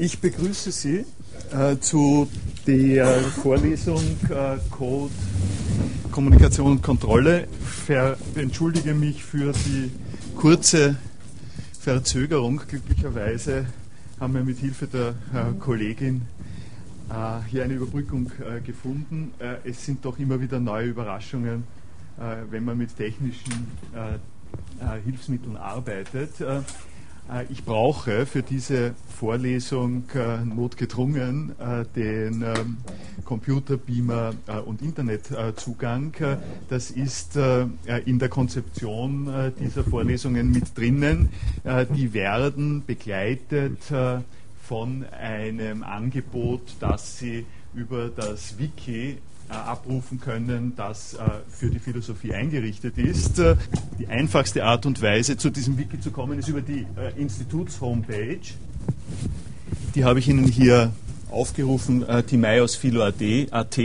Ich begrüße Sie äh, zu der Vorlesung äh, Code, Kommunikation und Kontrolle. Ver entschuldige mich für die kurze Verzögerung. Glücklicherweise haben wir mit Hilfe der äh, Kollegin äh, hier eine Überbrückung äh, gefunden. Äh, es sind doch immer wieder neue Überraschungen, wenn man mit technischen Hilfsmitteln arbeitet. Äh, ich brauche für diese Vorlesung äh, notgedrungen äh, den ähm, Computerbeamer und Internetzugang. das ist in der Konzeption dieser Vorlesungen mit drinnen. die werden begleitet von einem Angebot, das Sie über das Wiki abrufen können, das äh, für die Philosophie eingerichtet ist. Äh, die einfachste Art und Weise, zu diesem Wiki zu kommen, ist über die Instituts-Homepage. Die habe ich Ihnen hier aufgerufen, äh, timaiosphilo.at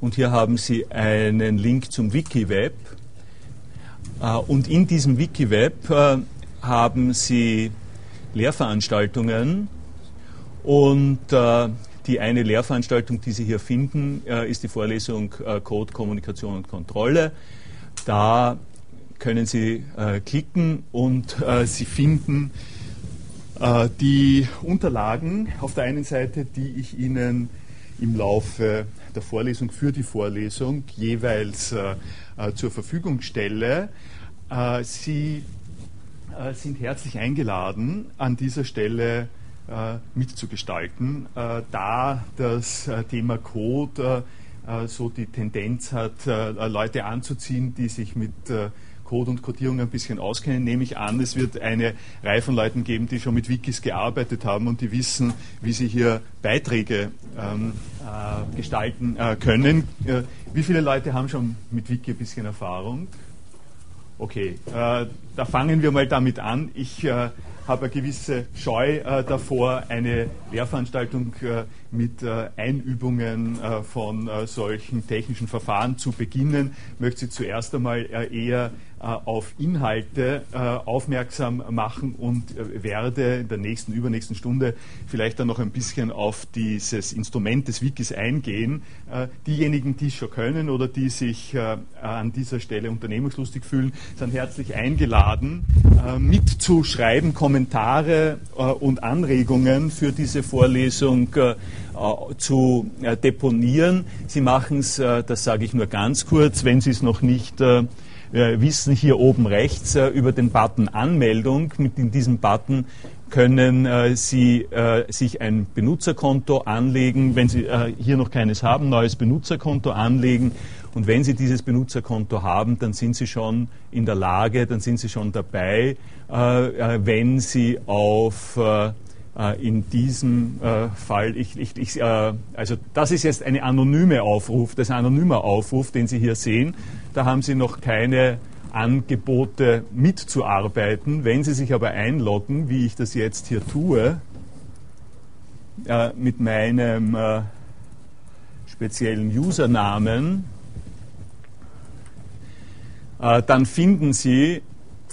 und hier haben Sie einen Link zum WikiWeb. und in diesem WikiWeb haben Sie Lehrveranstaltungen und die eine Lehrveranstaltung, die Sie hier finden, äh, ist die Vorlesung äh, Code, Kommunikation und Kontrolle. Da können Sie äh, klicken und Sie finden die Unterlagen auf der einen Seite, die ich Ihnen im Laufe der Vorlesung für die Vorlesung jeweils zur Verfügung stelle. Sie sind herzlich eingeladen, an dieser Stelle mitzugestalten, äh, da das äh, Thema Code so die Tendenz hat, Leute anzuziehen, die sich mit Code und Codierung ein bisschen auskennen, nehme ich an, es wird eine Reihe von Leuten geben, die schon mit Wikis gearbeitet haben und die wissen, wie sie hier Beiträge ähm, äh, gestalten äh, können. Äh, wie viele Leute haben schon mit Wiki ein bisschen Erfahrung? Okay, da fangen wir mal damit an. Ich habe eine gewisse Scheu äh, davor, eine Lehrveranstaltung äh, mit äh, Einübungen äh, von äh, solchen technischen Verfahren zu beginnen. Ich möchte Sie zuerst einmal äh, eher auf Inhalte aufmerksam machen und werde in der nächsten, übernächsten Stunde vielleicht dann noch ein bisschen auf dieses Instrument des Wikis eingehen. diejenigen, die es schon können oder die sich an dieser Stelle unternehmungslustig fühlen, sind herzlich eingeladen, mitzuschreiben, Kommentare und Anregungen für diese Vorlesung äh, zu äh, deponieren. Sie machen es, äh, das sage ich nur ganz kurz, wenn Sie es noch nicht wissen, hier oben rechts über den Button Anmeldung. Mit in diesem Button können äh, Sie äh, sich ein Benutzerkonto anlegen, wenn Sie äh, hier noch keines haben, neues Benutzerkonto anlegen. Und wenn Sie dieses Benutzerkonto haben, dann sind Sie schon in der Lage, dann sind Sie schon dabei, wenn Sie auf äh, in diesem äh, Fall, ich, ich, ich, äh, also das ist jetzt eine anonyme Aufruf, das ist ein anonymer Aufruf, den Sie hier sehen. Da haben Sie noch keine Angebote mitzuarbeiten. Wenn Sie sich aber einloggen, wie ich das jetzt hier tue, äh, mit meinem äh, speziellen Usernamen, äh, dann finden Sie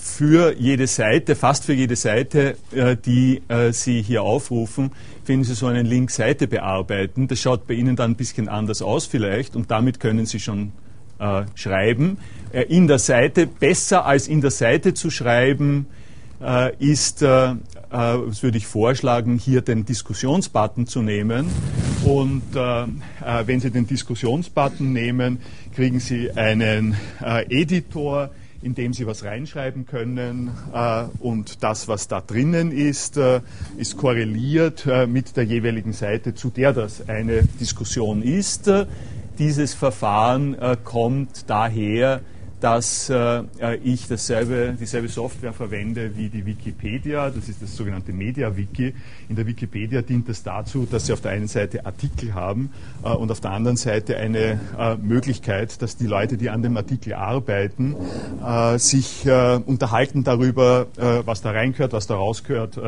für jede Seite, fast für jede Seite, äh, die äh, Sie hier aufrufen, finden Sie so einen Link Seite bearbeiten. Das schaut bei Ihnen dann ein bisschen anders aus vielleicht und damit können Sie schon äh, schreiben. in der Seite, besser als in der Seite zu schreiben, ist, das würde ich vorschlagen, hier den Diskussionsbutton zu nehmen. Und wenn Sie den Diskussionsbutton nehmen, kriegen Sie einen Editor, in dem Sie was reinschreiben können äh, und das, was da drinnen ist, äh, ist korreliert äh, mit der jeweiligen Seite, zu der das eine Diskussion ist. Dieses Verfahren kommt daher, dass äh, ich dasselbe, dieselbe Software verwende wie die Wikipedia. Das ist das sogenannte Media-Wiki. In der Wikipedia dient es dazu, dass Sie auf der einen Seite Artikel haben äh, und auf der anderen Seite eine äh, Möglichkeit, dass die Leute, die an dem Artikel arbeiten, äh, sich äh, unterhalten darüber, äh, was da reingehört, was da rausgehört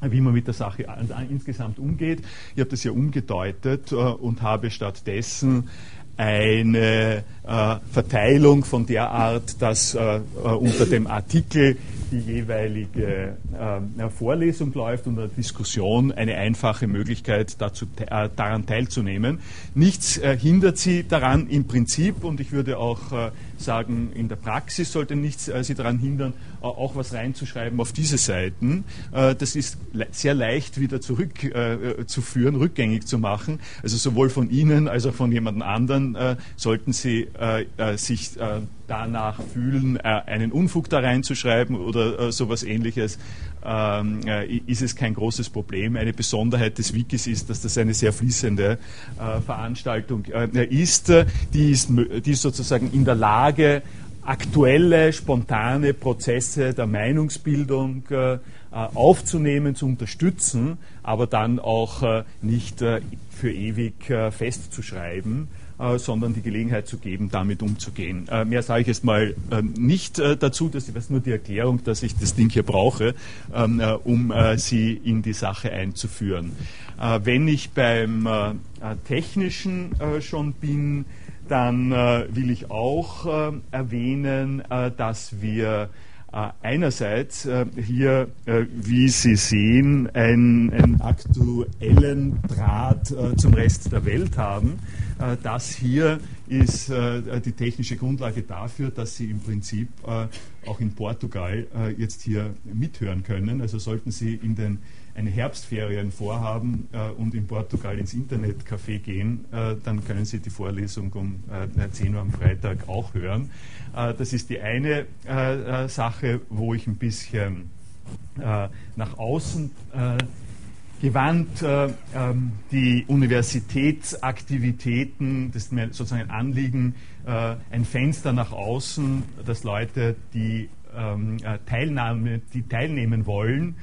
wie man mit der Sache insgesamt umgeht. Ich habe das ja umgedeutet und habe stattdessen eine äh, Verteilung von der Art, dass äh, äh unter dem Artikel die jeweilige äh, Vorlesung läuft und eine Diskussion eine einfache Möglichkeit dazu, äh, daran teilzunehmen. Nichts äh, hindert Sie daran im Prinzip und ich würde auch äh, sagen, in der Praxis sollte nichts äh, Sie daran hindern, auch was reinzuschreiben auf diese Seiten. Äh, das ist sehr leicht wieder zurückzuführen, rückgängig zu machen. Also sowohl von Ihnen als auch von jemand anderen sollten Sie sich danach fühlen, äh, einen Unfug da reinzuschreiben oder äh, sowas ähnliches, ähm, äh, ist es kein großes Problem. Eine Besonderheit des Wikis ist, dass das eine sehr fließende Veranstaltung ist, die ist sozusagen in der Lage, aktuelle, spontane Prozesse der Meinungsbildung aufzunehmen, zu unterstützen, aber dann auch nicht für ewig festzuschreiben. Äh, sondern die Gelegenheit zu geben, damit umzugehen. Äh, mehr sage ich jetzt mal äh, nicht dazu, das ist nur die Erklärung, dass ich das Ding hier brauche, ähm, um Sie in die Sache einzuführen. wenn ich beim Technischen schon bin, dann will ich auch erwähnen, dass wir einerseits hier, wie Sie sehen, einen, aktuellen Draht zum Rest der Welt haben. Äh, das hier ist äh, die technische Grundlage dafür, dass Sie im Prinzip äh, auch in Portugal jetzt hier mithören können. Also sollten Sie in den eine Herbstferien vorhaben und in Portugal ins Internetcafé gehen, dann können Sie die Vorlesung um 10 Uhr am Freitag auch hören. das ist die eine Sache, wo ich ein bisschen nach außen gewandt äh, ähm, die Universitätsaktivitäten, das ist mir sozusagen ein Anliegen, äh, ein Fenster nach außen, dass Leute, die, ähm, äh, Teilnahme, die teilnehmen wollen,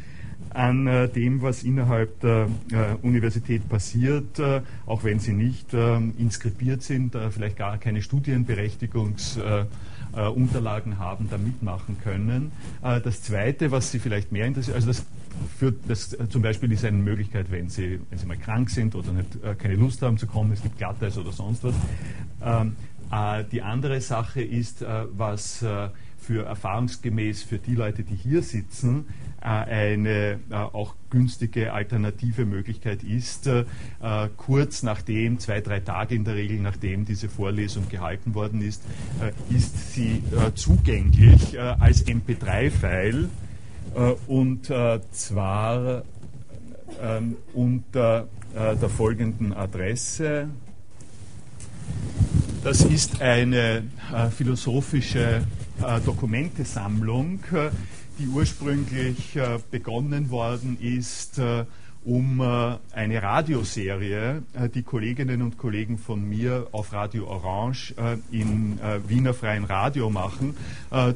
an äh, dem, was innerhalb der äh, Universität passiert, äh, auch wenn sie nicht ähm, inskribiert sind, vielleicht gar keine Studienberechtigungsunterlagen haben, da mitmachen können. das Zweite, was Sie vielleicht mehr interessiert, also das für das äh, zum Beispiel ist eine Möglichkeit, wenn Sie, wenn Sie mal krank sind oder nicht, äh, keine Lust haben zu kommen, es gibt Glatteis oder sonst was. Ähm, äh, die andere Sache ist, äh, was äh, für erfahrungsgemäß für die Leute, die hier sitzen, äh, eine auch günstige alternative Möglichkeit ist, kurz nachdem, zwei, drei Tage in der Regel, nachdem diese Vorlesung gehalten worden ist, ist sie zugänglich als MP3-File äh, und äh, zwar ähm, unter äh, der folgenden Adresse. Das ist eine philosophische Dokumentesammlung, die ursprünglich begonnen worden ist, um eine Radioserie, die Kolleginnen und Kollegen von mir auf Radio Orange im Wiener Freien Radio machen,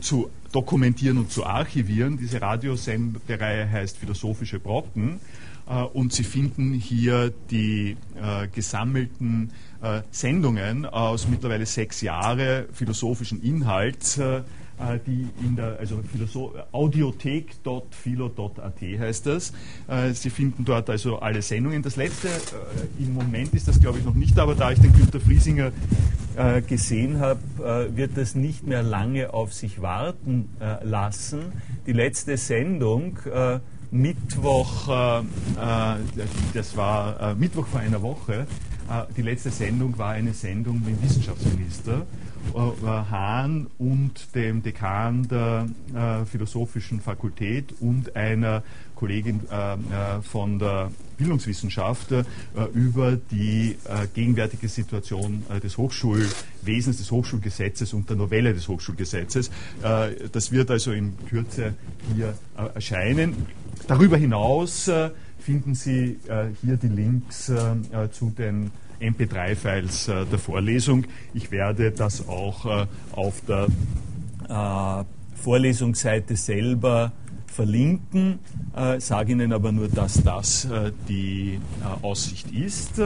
zu dokumentieren und zu archivieren. Diese Radiosendereihe heißt Philosophische Brocken. Äh, und Sie finden hier die äh, gesammelten äh, Sendungen aus mittlerweile sechs Jahren philosophischen Inhalts, äh, äh, die in der, also audiothek.philo.at heißt das. Äh, Sie finden dort also alle Sendungen. Das letzte, im Moment ist das glaube ich noch nicht, aber da ich den Günter Friesinger gesehen habe, wird das nicht mehr lange auf sich warten lassen. Die letzte Sendung Mittwoch, äh, das war äh, Mittwoch vor einer Woche, äh, die letzte Sendung war eine Sendung mit dem Wissenschaftsminister äh, Hahn und dem Dekan der äh, Philosophischen Fakultät und einer Kollegin äh, äh von der Bildungswissenschaft äh, über die äh, gegenwärtige Situation des Hochschulwesens, des Hochschulgesetzes und der Novelle des Hochschulgesetzes. das wird also in Kürze hier erscheinen. Darüber hinaus finden Sie hier die Links zu den MP3-Files äh, der Vorlesung. Ich werde das auch äh, auf der äh, Vorlesungsseite selber verlinken, äh, sage Ihnen aber nur, dass das äh, die Aussicht ist.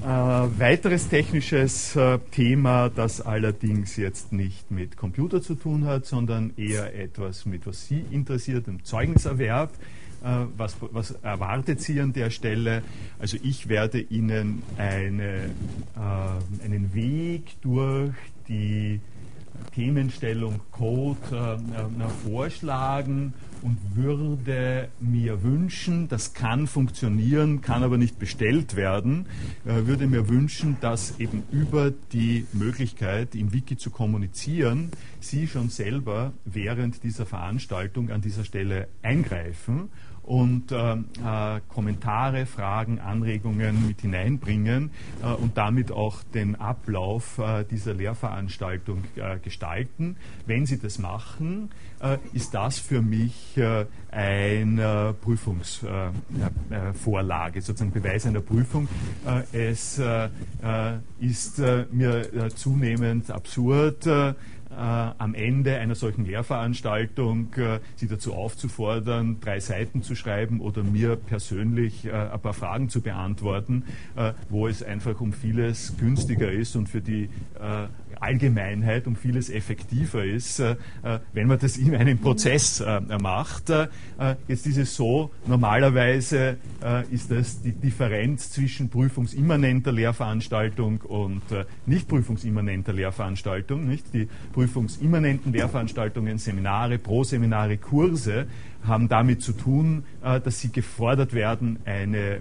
weiteres technisches Thema, das allerdings jetzt nicht mit Computer zu tun hat, sondern eher etwas, mit was Sie interessiert, dem Zeugniserwerb. Äh, was, was, erwartet Sie an der Stelle? Also ich werde Ihnen eine, äh, einen Weg durch die Themenstellung Code äh, vorschlagen und würde mir wünschen, das kann funktionieren, kann aber nicht bestellt werden, würde mir wünschen, dass eben über die Möglichkeit, im Wiki zu kommunizieren, Sie schon selber während dieser Veranstaltung an dieser Stelle eingreifen und äh, äh, Kommentare, Fragen, Anregungen mit hineinbringen äh, und damit auch den Ablauf äh, dieser Lehrveranstaltung äh, gestalten. Wenn Sie das machen, äh, ist das für mich eine Prüfungsvorlage, sozusagen Beweis einer Prüfung. es ist mir zunehmend absurd, am Ende einer solchen Lehrveranstaltung äh, Sie dazu aufzufordern, drei Seiten zu schreiben oder mir persönlich äh, ein paar Fragen zu beantworten, äh, wo es einfach um vieles günstiger ist und für die äh, Allgemeinheit um vieles effektiver ist, äh, äh, wenn man das in einem Prozess äh, macht. Jetzt ist es so, normalerweise ist das die Differenz zwischen prüfungsimmanenter Lehrveranstaltung und nicht prüfungsimmanenter Lehrveranstaltung. Nicht? Die prüfungsimmanenten Lehrveranstaltungen, Seminare, Proseminare, Kurse haben damit zu tun, dass sie gefordert werden, eine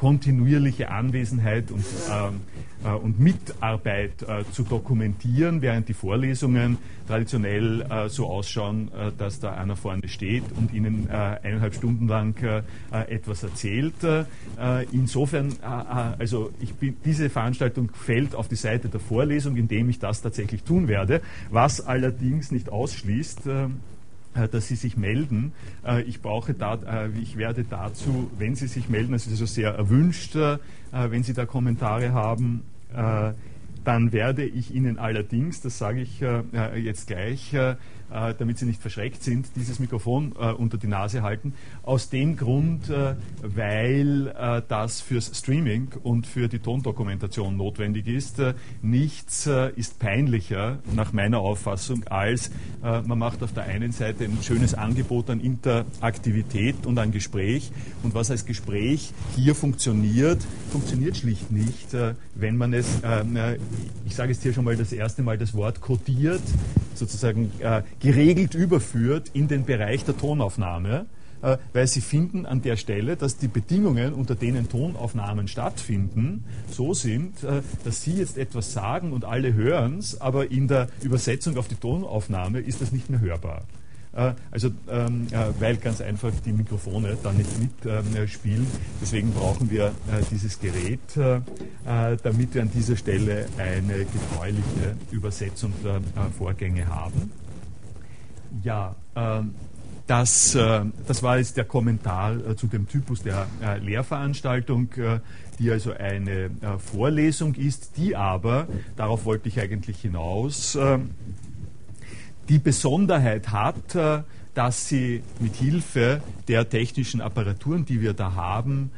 kontinuierliche Anwesenheit und, ähm, äh, und Mitarbeit äh, zu dokumentieren, während die Vorlesungen traditionell äh, so ausschauen, äh, dass da einer vorne steht und Ihnen äh, eineinhalb Stunden lang äh, etwas erzählt. insofern, also ich bin, diese Veranstaltung fällt auf die Seite der Vorlesung, indem ich das tatsächlich tun werde, was allerdings nicht ausschließt, äh, dass Sie sich melden. Äh, ich brauche da, äh, ich werde dazu, wenn Sie sich melden, es ist also sehr erwünscht, wenn Sie da Kommentare haben, dann werde ich Ihnen allerdings, das sage ich jetzt gleich, äh, damit Sie nicht verschreckt sind, dieses Mikrofon äh, unter die Nase halten. Aus dem Grund, äh, weil äh, das fürs Streaming und für die Tondokumentation notwendig ist. Äh, nichts äh, ist peinlicher, nach meiner Auffassung, als man macht auf der einen Seite ein schönes Angebot an Interaktivität und an Gespräch. Und was als Gespräch hier funktioniert, funktioniert schlicht nicht, wenn man es, ich sage jetzt hier schon mal das erste Mal das Wort kodiert, sozusagen geregelt überführt in den Bereich der Tonaufnahme, äh, weil sie finden an der Stelle, dass die Bedingungen, unter denen Tonaufnahmen stattfinden, so sind, äh, dass sie jetzt etwas sagen und alle hören es, aber in der Übersetzung auf die Tonaufnahme ist das nicht mehr hörbar. Äh, also, ähm, weil ganz einfach die Mikrofone dann nicht mitspielen. Deswegen brauchen wir dieses Gerät, damit wir an dieser Stelle eine getreuliche Übersetzung der Vorgänge haben. Ja, ähm, das, äh, das war jetzt der Kommentar äh, zu dem Typus der äh, Lehrveranstaltung, die also eine Vorlesung ist, die aber, darauf wollte ich eigentlich hinaus, die Besonderheit hat, dass sie mit Hilfe der technischen Apparaturen, die wir da haben,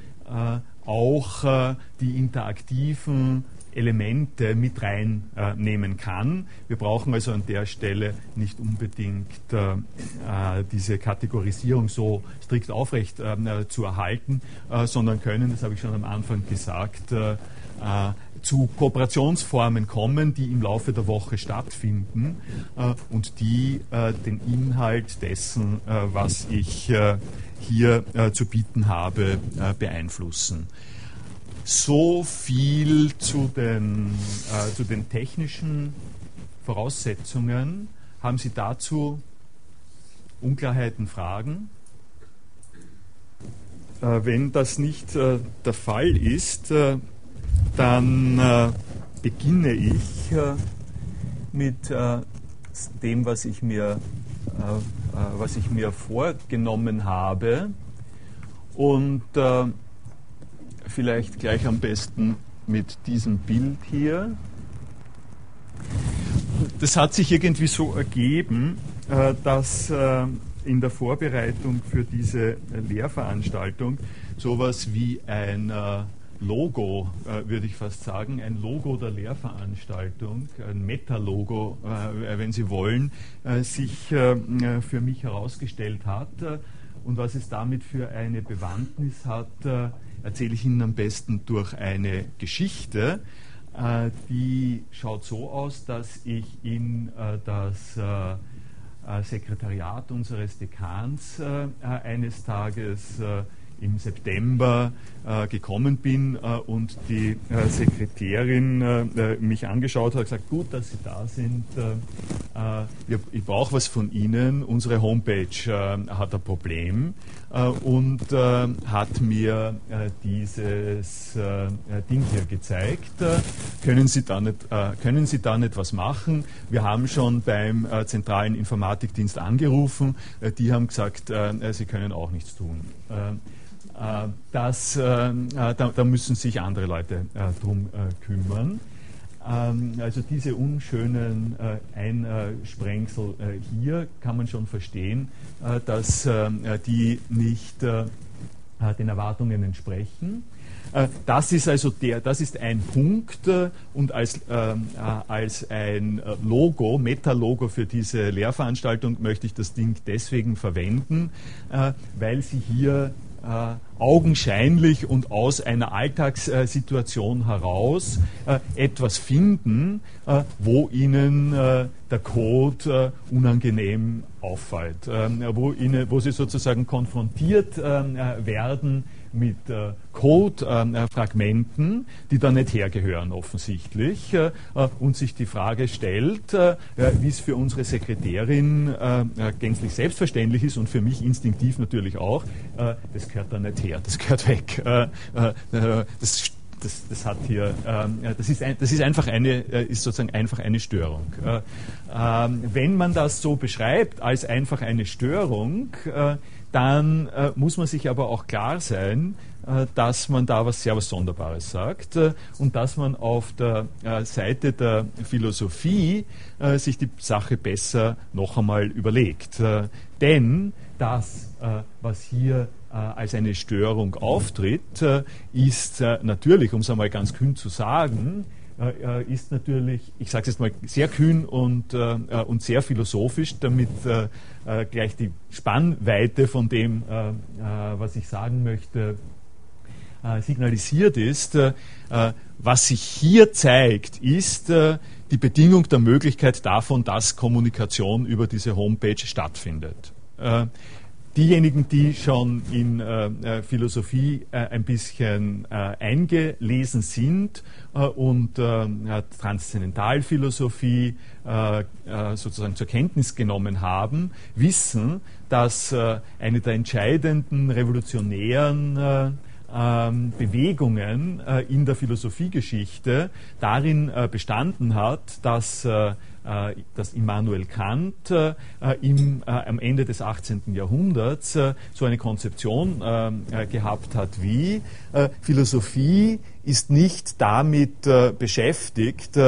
auch die interaktiven Elemente mit reinnehmen äh, kann. Wir brauchen also an der Stelle nicht unbedingt äh, äh diese Kategorisierung so strikt aufrecht äh, zu erhalten, äh, sondern können, das habe ich schon am Anfang gesagt, äh, zu Kooperationsformen kommen, die im Laufe der Woche stattfinden und die den Inhalt dessen, was ich hier zu bieten habe, beeinflussen. So viel zu den, äh, zu den technischen Voraussetzungen. Haben Sie dazu Unklarheiten, Fragen? Äh, wenn das nicht äh, der Fall ist, äh, dann äh, beginne ich äh, mit dem, was ich mir, was ich mir vorgenommen habe. Und vielleicht gleich am besten mit diesem Bild hier. Das hat sich irgendwie so ergeben, äh, dass äh, in der Vorbereitung für diese Lehrveranstaltung sowas wie ein äh, Logo, würde ich fast sagen, ein Logo der Lehrveranstaltung, ein Meta-Logo, wenn Sie wollen, sich für mich herausgestellt hat. Und was es damit für eine Bewandtnis hat, erzähle ich Ihnen am besten durch eine Geschichte. die schaut so aus, dass ich in das Sekretariat unseres Dekans eines Tages im September äh, gekommen bin äh, und die äh, Sekretärin äh, äh, mich angeschaut hat, gesagt, gut, dass Sie da sind, äh, ich brauche was von Ihnen, unsere Homepage hat ein Problem und hat mir dieses Ding hier gezeigt. können, Sie da nicht, können Sie da nicht was machen? Wir haben schon beim zentralen Informatikdienst angerufen, die haben gesagt, Sie können auch nichts tun. Äh, das, äh, äh, da, da, müssen sich andere Leute drum kümmern. Ähm, also diese unschönen Einsprengsel hier kann man schon verstehen, dass die nicht den Erwartungen entsprechen. Das ist also der, das ist ein Punkt und als, äh, als ein Logo, Meta-Logo für diese Lehrveranstaltung möchte ich das Ding deswegen verwenden, äh, weil Sie hier äh, augenscheinlich und aus einer Alltagssituation heraus äh, etwas finden, äh, wo ihnen äh, der Code äh, unangenehm auffällt, ähm, wo, ihnen, wo sie sozusagen konfrontiert ähm, äh, werden mit äh, Code-Fragmenten, äh, die da nicht hergehören offensichtlich, äh, und sich die Frage stellt, wie es für unsere Sekretärin gänzlich selbstverständlich ist und für mich instinktiv natürlich auch, das gehört da nicht her, das gehört weg. das das, das, hat hier, ähm, das, ist ein, das ist einfach eine, ist sozusagen einfach eine Störung. Äh, ähm, wenn man das so beschreibt als einfach eine Störung, äh, dann äh, muss man sich aber auch klar sein, äh, dass man da was sehr was Sonderbares sagt äh, und dass man auf der äh, Seite der Philosophie äh, sich die Sache besser noch einmal überlegt. Äh, denn das, was hier als eine Störung auftritt, ist natürlich, um es einmal ganz kühn zu sagen, äh, äh, ist natürlich, ich sage es jetzt mal, sehr kühn und, äh, und sehr philosophisch, damit gleich die Spannweite von dem, was ich sagen möchte, signalisiert ist. was sich hier zeigt, ist die Bedingung der Möglichkeit davon, dass Kommunikation über diese Homepage stattfindet diejenigen, die schon in äh, äh, Philosophie äh, ein bisschen äh, eingelesen sind äh, und äh, Transzendentalphilosophie sozusagen zur Kenntnis genommen haben, wissen, dass eine der entscheidenden revolutionären ähm, Bewegungen in der Philosophiegeschichte darin bestanden hat, dass dass Immanuel Kant äh, im, äh, am Ende des 18. Jahrhunderts so eine Konzeption gehabt hat wie Philosophie ist nicht damit beschäftigt,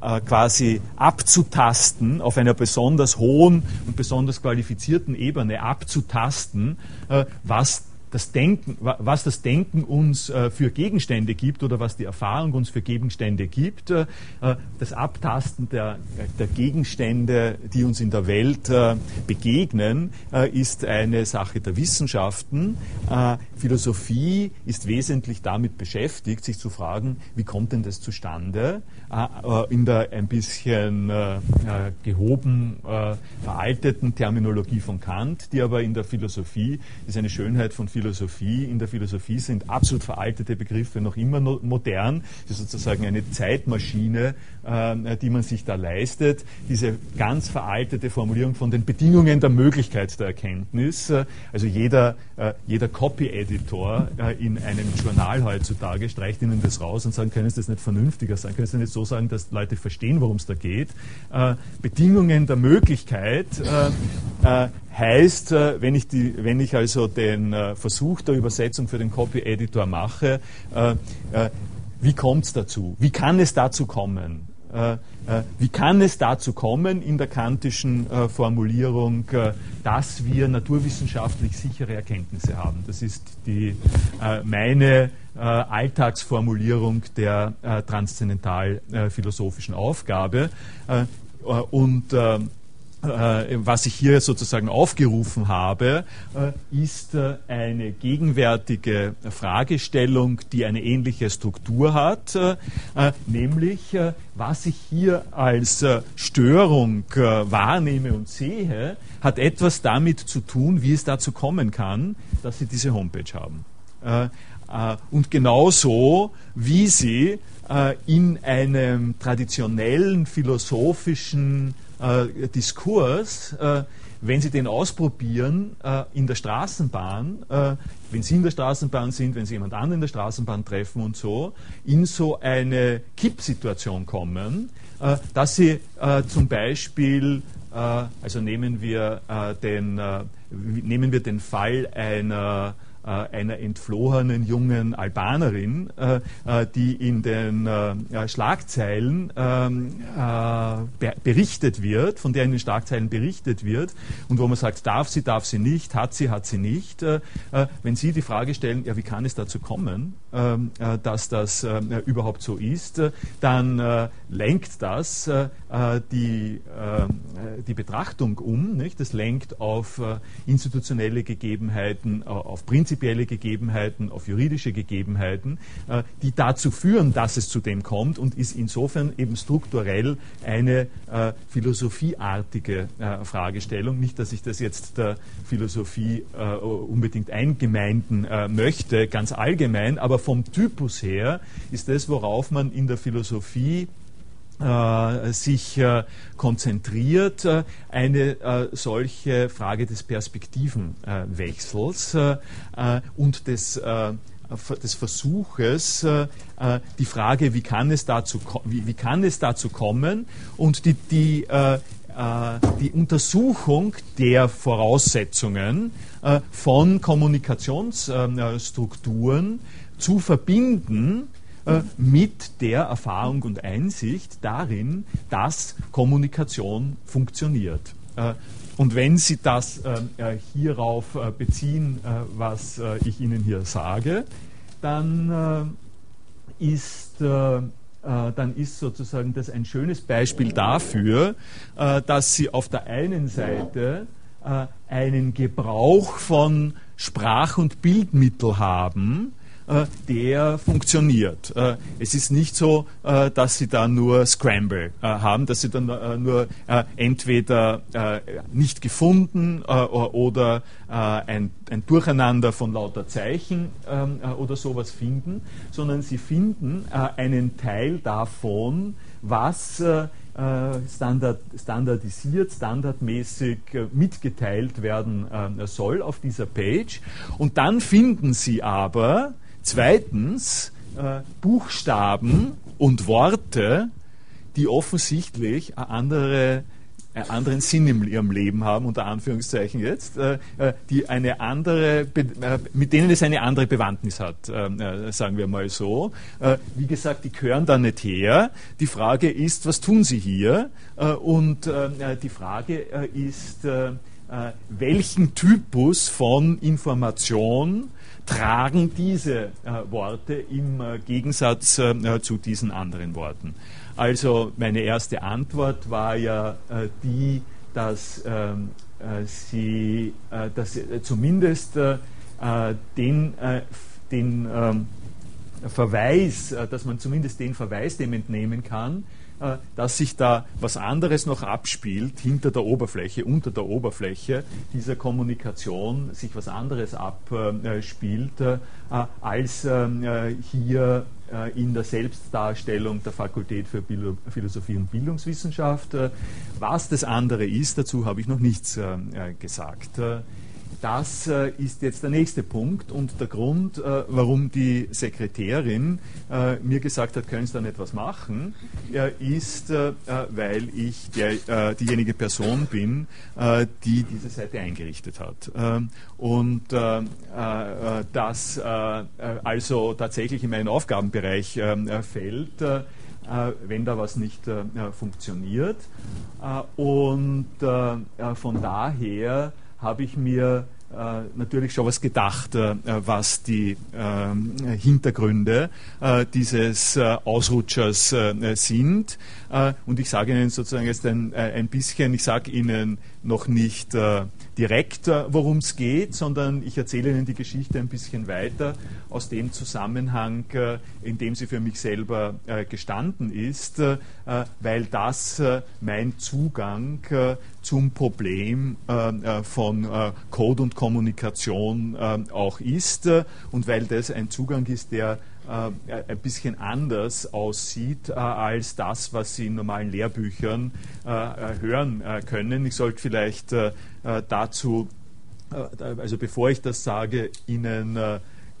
quasi abzutasten, auf einer besonders hohen und besonders qualifizierten Ebene abzutasten, was das Denken, was das Denken uns äh, für Gegenstände gibt oder was die Erfahrung uns für Gegenstände gibt, äh, das Abtasten der, der, Gegenstände, die uns in der Welt äh, begegnen, ist eine Sache der Wissenschaften. Philosophie ist wesentlich damit beschäftigt, sich zu fragen, wie kommt denn das zustande? in der ein bisschen gehoben veralteten Terminologie von Kant, die aber in der Philosophie ist eine Schönheit von Philosophie. In der Philosophie sind absolut veraltete Begriffe noch immer modern. Das ist sozusagen eine Zeitmaschine, äh, die man sich da leistet. Diese ganz veraltete Formulierung von den Bedingungen der Möglichkeit der Erkenntnis. Äh, also jeder, äh, jeder Copy-Editor äh, in einem Journal heutzutage streicht Ihnen das raus und sagt, können Sie das nicht vernünftiger sagen? Können Sie nicht so sagen, dass Leute verstehen, worum es da geht? Äh, Bedingungen der Möglichkeit heißt, äh, wenn ich, die, wenn ich also den äh, Versuch der Übersetzung für den Copy-Editor mache, äh, wie kommt es dazu? Wie kann es dazu kommen? Wie kann es dazu kommen in der kantischen Formulierung, dass wir naturwissenschaftlich sichere Erkenntnisse haben? Das ist die, meine Alltagsformulierung der transzendental philosophischen Aufgabe. Und äh, was ich hier sozusagen aufgerufen habe, äh, ist äh, eine gegenwärtige Fragestellung, die eine ähnliche Struktur hat, nämlich was ich hier als Störung wahrnehme und sehe, hat etwas damit zu tun, wie es dazu kommen kann, dass Sie diese Homepage haben. Und genauso, wie Sie in einem traditionellen philosophischen äh, Diskurs, äh, wenn Sie den ausprobieren äh, in der Straßenbahn, äh, wenn Sie in der Straßenbahn sind, wenn Sie jemand anderen in der Straßenbahn treffen und so, in so eine Kippsituation kommen, äh, dass Sie äh, zum Beispiel, also nehmen wir den, nehmen wir den Fall einer einer entflohenen jungen Albanerin, äh, äh, die in den Schlagzeilen ähm, berichtet wird, von der in den Schlagzeilen berichtet wird und wo man sagt, darf sie, darf sie nicht, hat sie, hat sie nicht. Wenn Sie die Frage stellen, ja, wie kann es dazu kommen, ähm, dass das überhaupt so ist, dann lenkt das die, die Betrachtung um. Nicht? Das lenkt auf institutionelle Gegebenheiten, auf Prinzipien prinzipielle Gegebenheiten, auf juridische Gegebenheiten, äh, die dazu führen, dass es zu dem kommt und ist insofern eben strukturell eine äh, philosophieartige äh, Fragestellung. Nicht, dass ich das jetzt der Philosophie unbedingt eingemeinden möchte, ganz allgemein, aber vom Typus her ist das, worauf man in der Philosophie sich äh, konzentriert, äh, eine solche Frage des Perspektivenwechsels und des des Versuches, die Frage, wie kann es dazu, wie kann es dazu kommen? Und die, die, die Untersuchung der Voraussetzungen von Kommunikationsstrukturen zu verbinden äh, mit der Erfahrung und Einsicht darin, dass Kommunikation funktioniert. Äh, und wenn Sie das äh, hierauf beziehen, was ich Ihnen hier sage, dann ist dann ist sozusagen das ein schönes Beispiel dafür, dass Sie auf der einen Seite einen Gebrauch von Sprach- und Bildmittel haben, der funktioniert. Äh, es ist nicht so, äh, dass Sie da nur Scramble haben, dass Sie dann nur entweder nicht gefunden oder ein, ein Durcheinander von lauter Zeichen ähm, oder sowas finden, sondern Sie finden einen Teil davon, was standard, standardisiert, standardmäßig mitgeteilt werden soll auf dieser Page. Und dann finden Sie aber Zweitens äh, Buchstaben und Worte, die offensichtlich eine andere einen anderen Sinn in ihrem Leben haben, unter Anführungszeichen jetzt, äh, äh die eine andere, äh, mit denen es eine andere Bewandtnis hat, äh, äh sagen wir mal so. Äh, wie gesagt, die gehören da nicht her. Die Frage ist, was tun sie hier? und die Frage ist, welchen Typus von Information tragen diese äh, Worte im äh, Gegensatz äh, zu diesen anderen Worten. Also meine erste Antwort war ja äh, die, dass äh, sie äh, dass zumindest den, den Verweis, dass man zumindest den Verweis dem entnehmen kann, äh, dass sich da was anderes noch abspielt hinter der Oberfläche, unter der Oberfläche dieser Kommunikation, sich was anderes abspielt, äh, als ähm, äh, hier in der Selbstdarstellung der Fakultät für Philosophie und Bildungswissenschaft. Was das andere ist, dazu habe ich noch nichts gesagt. Das äh, ist jetzt der nächste Punkt und der Grund, äh, warum die Sekretärin äh, mir gesagt hat, können Sie dann etwas machen, ist, weil ich der, diejenige Person bin, die diese Seite eingerichtet hat. Ähm, und das also tatsächlich in meinen Aufgabenbereich ähm, fällt, wenn da was nicht funktioniert. und von daher habe ich mir äh, natürlich schon was gedacht, äh, was die ähm, Hintergründe äh, dieses Ausrutschers sind. und ich sage Ihnen sozusagen jetzt ein, ein bisschen, ich sage Ihnen noch nicht direkt, worum es geht, sondern ich erzähle Ihnen die Geschichte ein bisschen weiter aus dem Zusammenhang, in dem sie für mich selber gestanden ist, weil das mein Zugang zum Problem von Code und Kommunikation auch ist und weil das ein Zugang ist, der ein bisschen anders aussieht als das, was Sie in normalen Lehrbüchern hören können. Ich sollte vielleicht dazu, also bevor ich das sage, Ihnen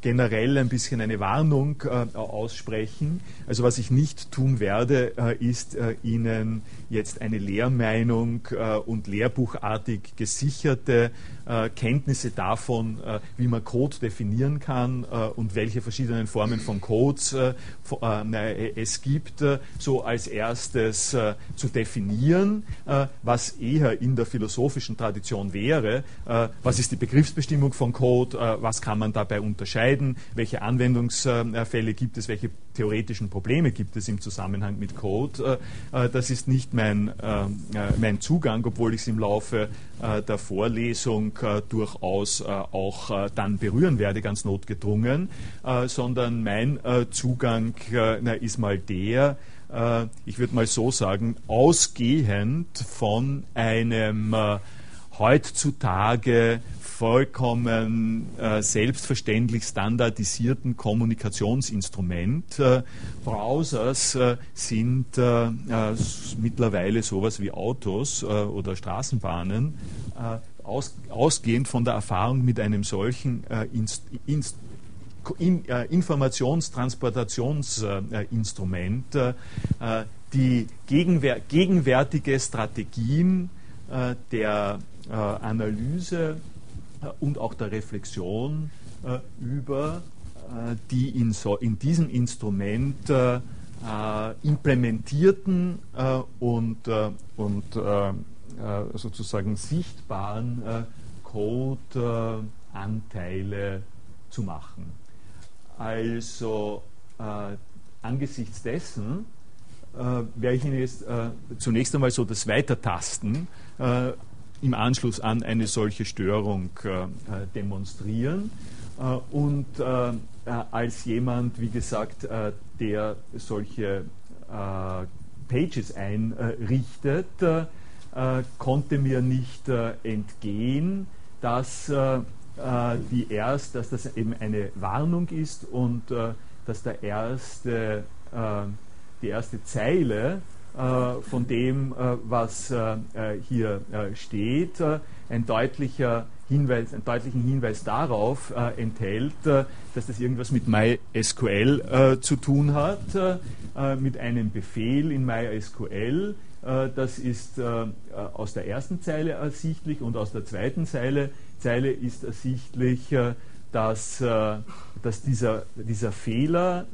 generell ein bisschen eine Warnung äh, aussprechen. Also was ich nicht tun werde, äh, ist äh, Ihnen jetzt eine Lehrmeinung und lehrbuchartig gesicherte äh, Kenntnisse davon, äh, wie man Code definieren kann äh, und welche verschiedenen Formen von Codes es gibt, so als erstes zu definieren, was eher in der philosophischen Tradition wäre. was ist die Begriffsbestimmung von Code? was kann man dabei unterscheiden? Welche Anwendungsfälle gibt es? Welche theoretischen Probleme gibt es im Zusammenhang mit Code? das ist nicht mein, mein Zugang, obwohl ich es im Laufe der Vorlesung äh, durchaus äh, auch äh, dann berühren werde, ganz notgedrungen, sondern mein Zugang ist mal der, ich würde mal so sagen, ausgehend von einem heutzutage vollkommen äh, selbstverständlich standardisierten Kommunikationsinstrument. Äh, Browsers äh, sind mittlerweile sowas wie Autos oder Straßenbahnen aus, ausgehend von der Erfahrung mit einem solchen äh, Inst, Inst, in, äh, Informationstransportationsinstrument äh, die gegenwär gegenwärtige Strategien äh, der äh, Analyse äh, und auch der Reflexion über die in, so, in diesem Instrument implementierten und, und äh, sozusagen sichtbaren äh, Code-Anteile zu machen. Also äh, angesichts dessen werde ich Ihnen jetzt zunächst einmal so das Weitertasten im Anschluss an eine solche Störung demonstrieren. und als jemand, wie gesagt, der solche Pages einrichtet, äh, konnte mir nicht äh, entgehen, dass, äh, die erst, dass das eben eine Warnung ist und dass der erste, die erste Zeile von dem, was hier steht, ein deutlicher Hinweis, einen deutlichen Hinweis darauf äh, enthält, äh, dass das irgendwas mit MySQL äh, zu tun hat, mit einem Befehl in MySQL, äh, das ist äh, aus der ersten Zeile ersichtlich und aus der zweiten Zeile, Zeile ist ersichtlich, äh, dass, dass dieser, dieser Fehler,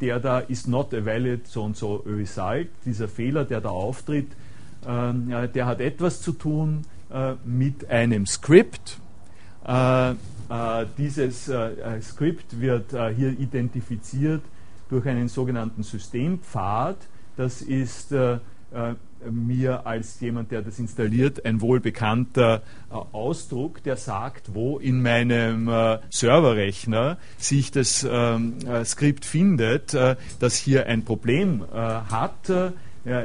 der da ist not a valid so und so result, dieser Fehler, der da auftritt, der hat etwas zu tun mit einem Script. dieses Script wird hier identifiziert durch einen sogenannten Systempfad. Das ist mir als jemand, der das installiert, ein wohlbekannter äh, Ausdruck, der sagt, wo in meinem äh, Serverrechner sich das ähm, äh, Skript findet, das hier ein Problem hat,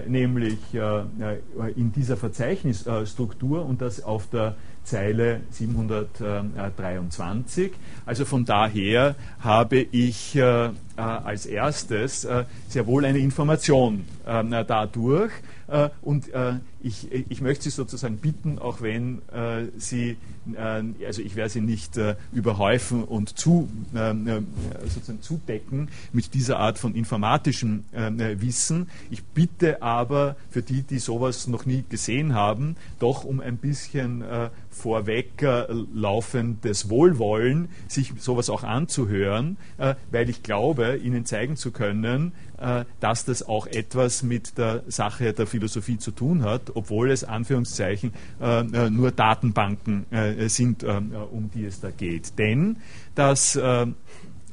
nämlich in dieser Verzeichnisstruktur und das auf der Zeile 723. Also von daher habe ich als erstes sehr wohl eine Information dadurch. Äh, und äh, ich, ich möchte Sie sozusagen bitten, auch wenn äh, Sie, also ich werde Sie nicht überhäufen und zu, sozusagen zudecken mit dieser Art von informatischem Wissen. Ich bitte aber für die, die sowas noch nie gesehen haben, doch um ein bisschen vorweg laufendes Wohlwollen, sich sowas auch anzuhören, weil ich glaube, Ihnen zeigen zu können, dass das auch etwas mit der Sache der Philosophie zu tun hat, obwohl es Anführungszeichen nur Datenbanken sind, um die es da geht. Denn das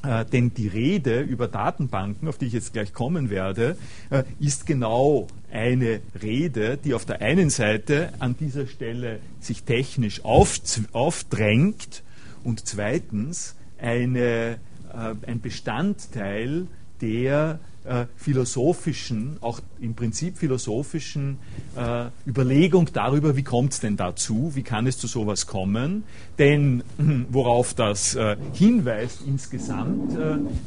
äh, denn die Rede über Datenbanken, auf die ich jetzt gleich kommen werde, äh, ist genau eine Rede, die auf der einen Seite an dieser Stelle sich technisch auf, aufdrängt und zweitens eine, äh, ein Bestandteil der äh, philosophischen, auch im Prinzip philosophischen äh, Überlegung darüber, wie kommt es denn dazu, wie kann es zu sowas kommen. Denn worauf das äh, hinweist insgesamt,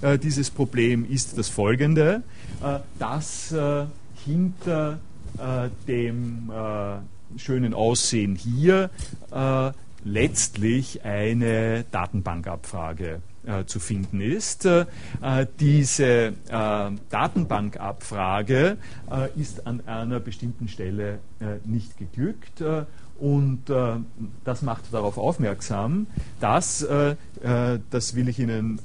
äh, äh, dieses Problem, ist das folgende, dass hinter dem schönen Aussehen hier letztlich eine Datenbankabfrage äh, zu finden ist. Äh, diese äh, Datenbankabfrage äh, ist an einer bestimmten Stelle äh, nicht geglückt. Äh, und das macht darauf aufmerksam, dass, das will ich Ihnen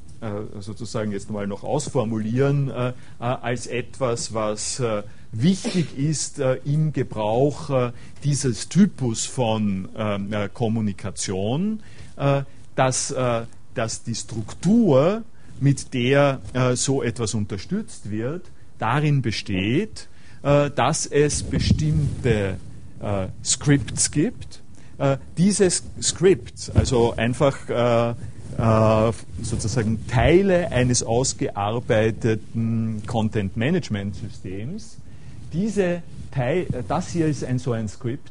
sozusagen jetzt mal noch ausformulieren, als etwas, was wichtig ist im Gebrauch dieses Typus von Kommunikation, dass dass die Struktur, mit der äh, so etwas unterstützt wird, darin besteht, äh, dass es bestimmte äh, Scripts gibt. Äh, diese Scripts, also einfach äh, äh, sozusagen Teile eines ausgearbeiteten Content Management Systems, diese Teil, das hier ist ein so ein Script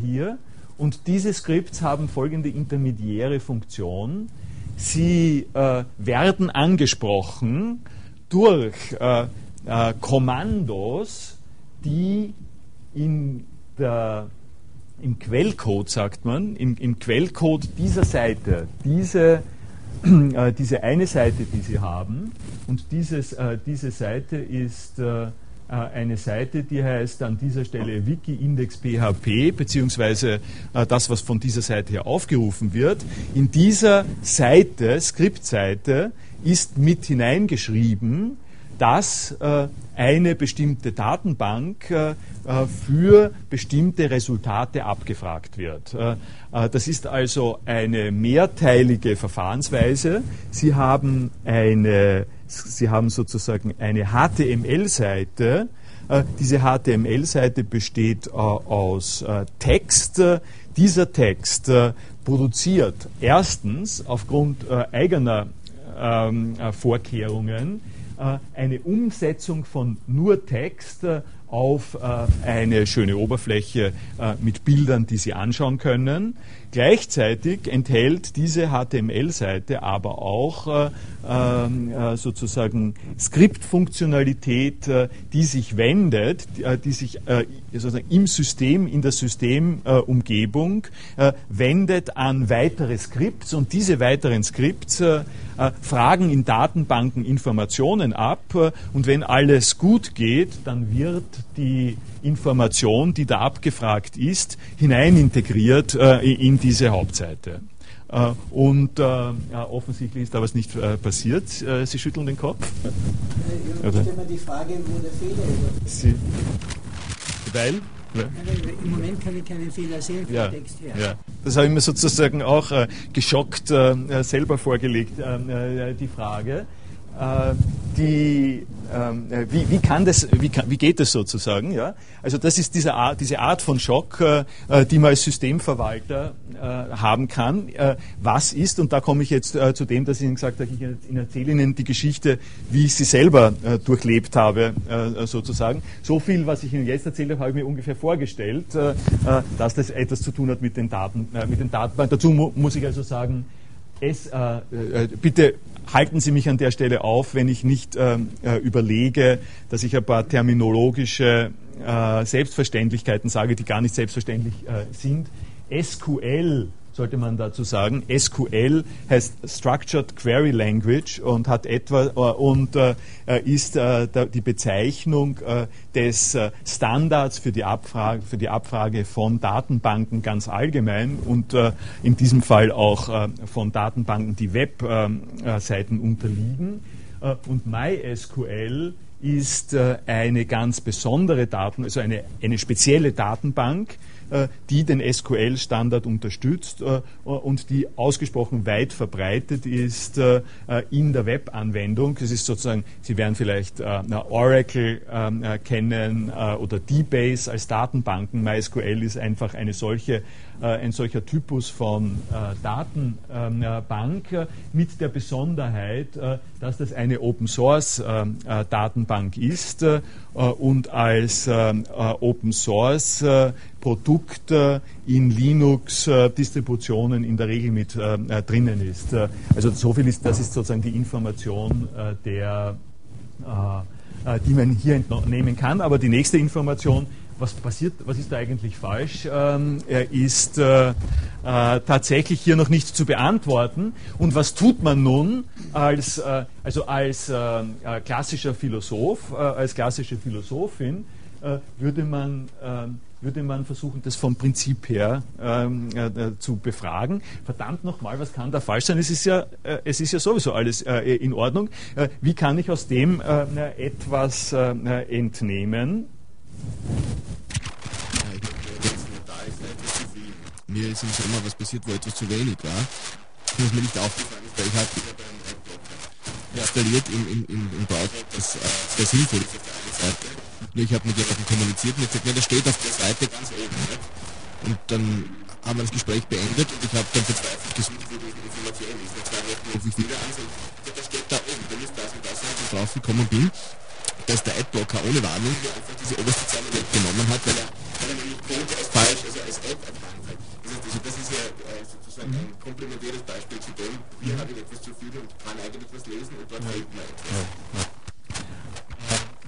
hier und diese Scripts haben folgende intermediäre Funktion sie äh, werden angesprochen durch äh, äh, Kommandos, die in der, im Quellcode, sagt man, im, im Quellcode dieser Seite, diese, äh, diese eine Seite, die Sie haben, und dieses, äh, diese Seite ist äh, eine Seite, die heißt an dieser Stelle Wiki-Index.php, beziehungsweise äh, das, was von dieser Seite her aufgerufen wird. In dieser Seite, Skriptseite, ist mit hineingeschrieben, dass äh, eine bestimmte Datenbank für bestimmte Resultate abgefragt wird. das ist also eine mehrteilige Verfahrensweise. Sie haben eine Sie haben sozusagen eine HTML-Seite. Äh, diese HTML-Seite besteht äh, aus äh, Text. Dieser Text produziert erstens aufgrund eigener ähm, Vorkehrungen eine Umsetzung von nur Text auf eine schöne Oberfläche mit Bildern, die Sie anschauen können. Gleichzeitig enthält diese HTML-Seite aber auch äh, ähm, äh, sozusagen Skriptfunktionalität, äh, die sich wendet, die, äh, sich äh, sozusagen im System, in der Systemumgebung äh, wendet an weitere Skripts und diese weiteren Skripts fragen in Datenbanken Informationen ab und wenn alles gut geht, dann wird die Information, die da abgefragt ist, hineinintegriert in diese Hauptseite. Äh, und äh, ja, offensichtlich ist da was nicht äh, passiert. Äh, Sie schütteln den Kopf. Ich stelle mir die Frage, wo der Fehler ist. Sie, weil? Im Moment kann ich keinen Fehler sehen vom ja, Text her. Ja. Das habe ich mir sozusagen auch äh, geschockt äh, selber vorgelegt, die Frage. Äh, die, ähm, äh, wie, wie, kann das, wie, kann, wie geht das sozusagen? Ja? Also das ist diese Art, diese Art von Schock, äh, die man als Systemverwalter haben kann. Was ist, und da komme ich jetzt zu dem, dass ich Ihnen gesagt habe, ich erzähle Ihnen die Geschichte, wie ich sie selber durchlebt habe, sozusagen. So viel, was ich Ihnen jetzt erzählt habe, ich mir ungefähr vorgestellt, dass das etwas zu tun hat mit den Daten, mit den Datenbanken. Dazu mu muss ich also sagen, es, bitte halten Sie mich an der Stelle auf, wenn ich nicht ähm, äh, überlege, dass ich ein paar terminologische äh, Selbstverständlichkeiten sage, die gar nicht selbstverständlich äh, sind. SQL sollte man dazu sagen. SQL heißt Structured Query Language und hat etwa äh, und äh, ist äh, die Bezeichnung des Standards für die, Abfrage, für die Abfrage von Datenbanken ganz allgemein und in diesem Fall auch von Datenbanken, die Webseiten unterliegen. und MySQL ist eine ganz besondere Daten, also eine, eine spezielle Datenbank, die den SQL-Standard unterstützt äh, und die ausgesprochen weit verbreitet ist äh, in der Webanwendung. Das ist sozusagen, Sie werden vielleicht Oracle ähm, kennen oder DBase als Datenbanken. MySQL ist einfach eine solche ein solcher Typus von Datenbank mit der Besonderheit, dass das eine Open Source Datenbank ist und als Open Source Produkt in Linux-Distributionen in der Regel mit äh, äh, drinnen ist. Äh, also so viel ist, das ist sozusagen die Information, der, die man hier entnehmen kann. Aber die nächste Information, was passiert, was ist da eigentlich falsch, ähm, ist äh, äh, tatsächlich hier noch nicht zu beantworten. Und was tut man nun als, äh, also als klassischer Philosoph, als klassische Philosophin, würde man ähm, würde man versuchen, das vom Prinzip her ähm, äh, zu befragen. Verdammt nochmal, was kann da falsch sein? Es ist ja, äh, es ist ja sowieso alles äh, in Ordnung. Äh, wie kann ich aus dem äh, etwas äh, entnehmen? Mir ist im Sommer was passiert, wo etwas zu wenig war. Das ist mir nicht aufgefallen, weil ich habe installiert im, im, im, im Browser, das sehr sinnvoll ist ich habe mit jemandem kommuniziert und er gesagt, ja, das steht auf der Seite ganz oben. Ne? Und dann haben wir das Gespräch beendet und ich habe dann verzweifelt gesucht, wo die Information ist. Nach zwei Wochen rufe ich wieder an und sage, das steht da oben, dann ist das und das, und drauf gekommen bin, dass der Adblocker ohne Warnung einfach diese oberste Zeile weggenommen hat, weil er, weil er nämlich Code als falsch, also als Ad erkannt hat. Das heißt, also das ist ja äh, sozusagen ein komplementäres Beispiel zu dem, hier habe ich etwas zu viel und kann eigentlich etwas lesen und dort fehlt mir etwas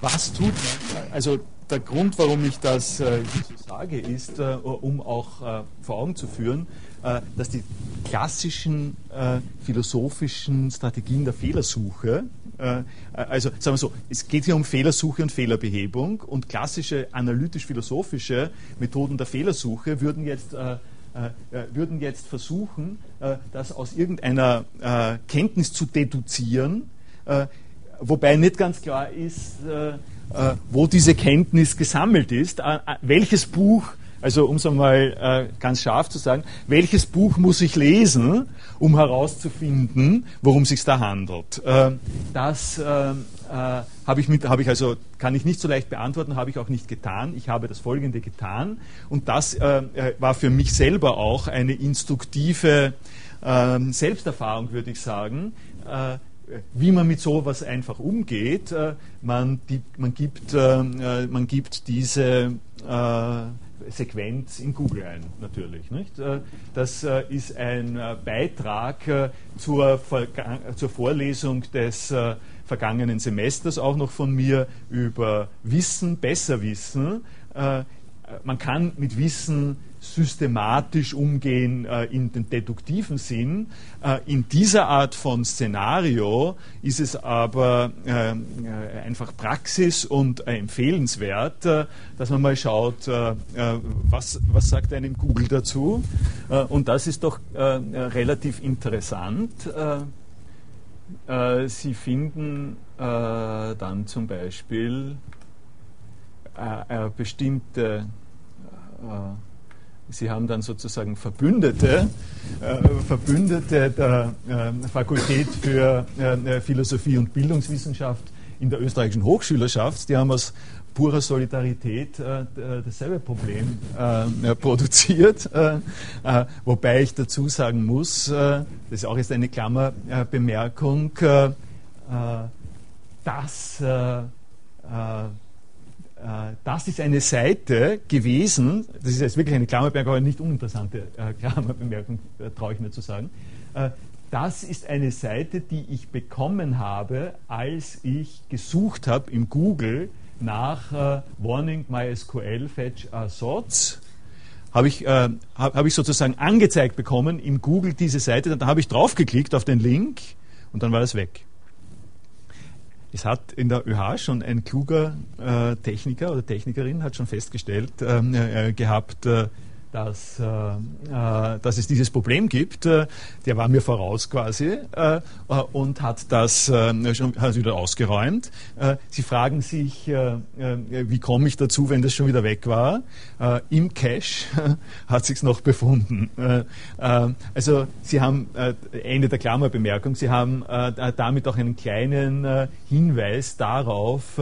was tut man? Also der Grund, warum ich das äh, so sage, ist, äh, um auch äh, vor Augen zu führen, äh, dass die klassischen äh, philosophischen Strategien der Fehlersuche, äh, also sagen wir so, es geht hier um Fehlersuche und Fehlerbehebung und klassische analytisch-philosophische Methoden der Fehlersuche würden jetzt würden jetzt versuchen, das aus irgendeiner Kenntnis zu deduzieren, wobei nicht ganz klar ist, äh, äh, wo diese Kenntnis gesammelt ist, äh, welches Buch, also um es einmal ganz scharf zu sagen, welches Buch muss ich lesen, um herauszufinden, worum es sich da handelt. das habe ich, mit, habe ich also, kann ich nicht so leicht beantworten, habe ich auch nicht getan. Ich habe das Folgende getan und das war für mich selber auch eine instruktive ähm, Selbsterfahrung, würde ich sagen wie man mit sowas einfach umgeht. Äh, man, die, man, gibt, äh, äh, man gibt diese Sequenz in Google ein, natürlich. Nicht? Das ist ein Beitrag zur, zur Vorlesung des vergangenen Semesters, auch noch von mir über Wissen, besser Wissen. Man kann mit Wissen systematisch umgehen äh, in den deduktiven Sinn. Äh, in dieser Art von Szenario ist es aber äh, äh einfach Praxis und äh, empfehlenswert, äh, dass man mal schaut, was, was sagt einem Google dazu. und das ist doch relativ interessant. Sie finden dann zum Beispiel bestimmte Sie haben dann sozusagen Verbündete, äh, Verbündete der äh, Fakultät für äh, Philosophie und Bildungswissenschaft in der österreichischen Hochschülerschaft. Die haben aus purer Solidarität äh, dasselbe Problem äh, produziert. Äh, wobei ich dazu sagen muss, das ist auch jetzt eine Klammerbemerkung, dass das ist eine Seite gewesen, das ist jetzt wirklich eine Klammerbemerkung, aber nicht uninteressante äh, Klammerbemerkung, äh, traue ich mir zu sagen. Das ist eine Seite, die ich bekommen habe, als ich gesucht habe im Google nach Warning MySQL Fetch Sorts habe ich, äh, hab ich sozusagen angezeigt bekommen im Google diese Seite, dann habe ich draufgeklickt auf den Link und dann war das weg. Es hat in der ÖH schon ein kluger äh, Techniker oder Technikerin hat schon festgestellt ähm, äh, gehabt, äh, dass, äh, äh, dass es dieses Problem gibt. Äh, der war mir voraus quasi äh, und hat das äh, schon hat wieder ausgeräumt. Äh, Sie fragen sich, wie komme ich dazu, wenn das schon wieder weg war? Im Cache hat sich's noch befunden. also Sie haben Ende der Klammerbemerkung. Sie haben damit auch einen kleinen Hinweis darauf,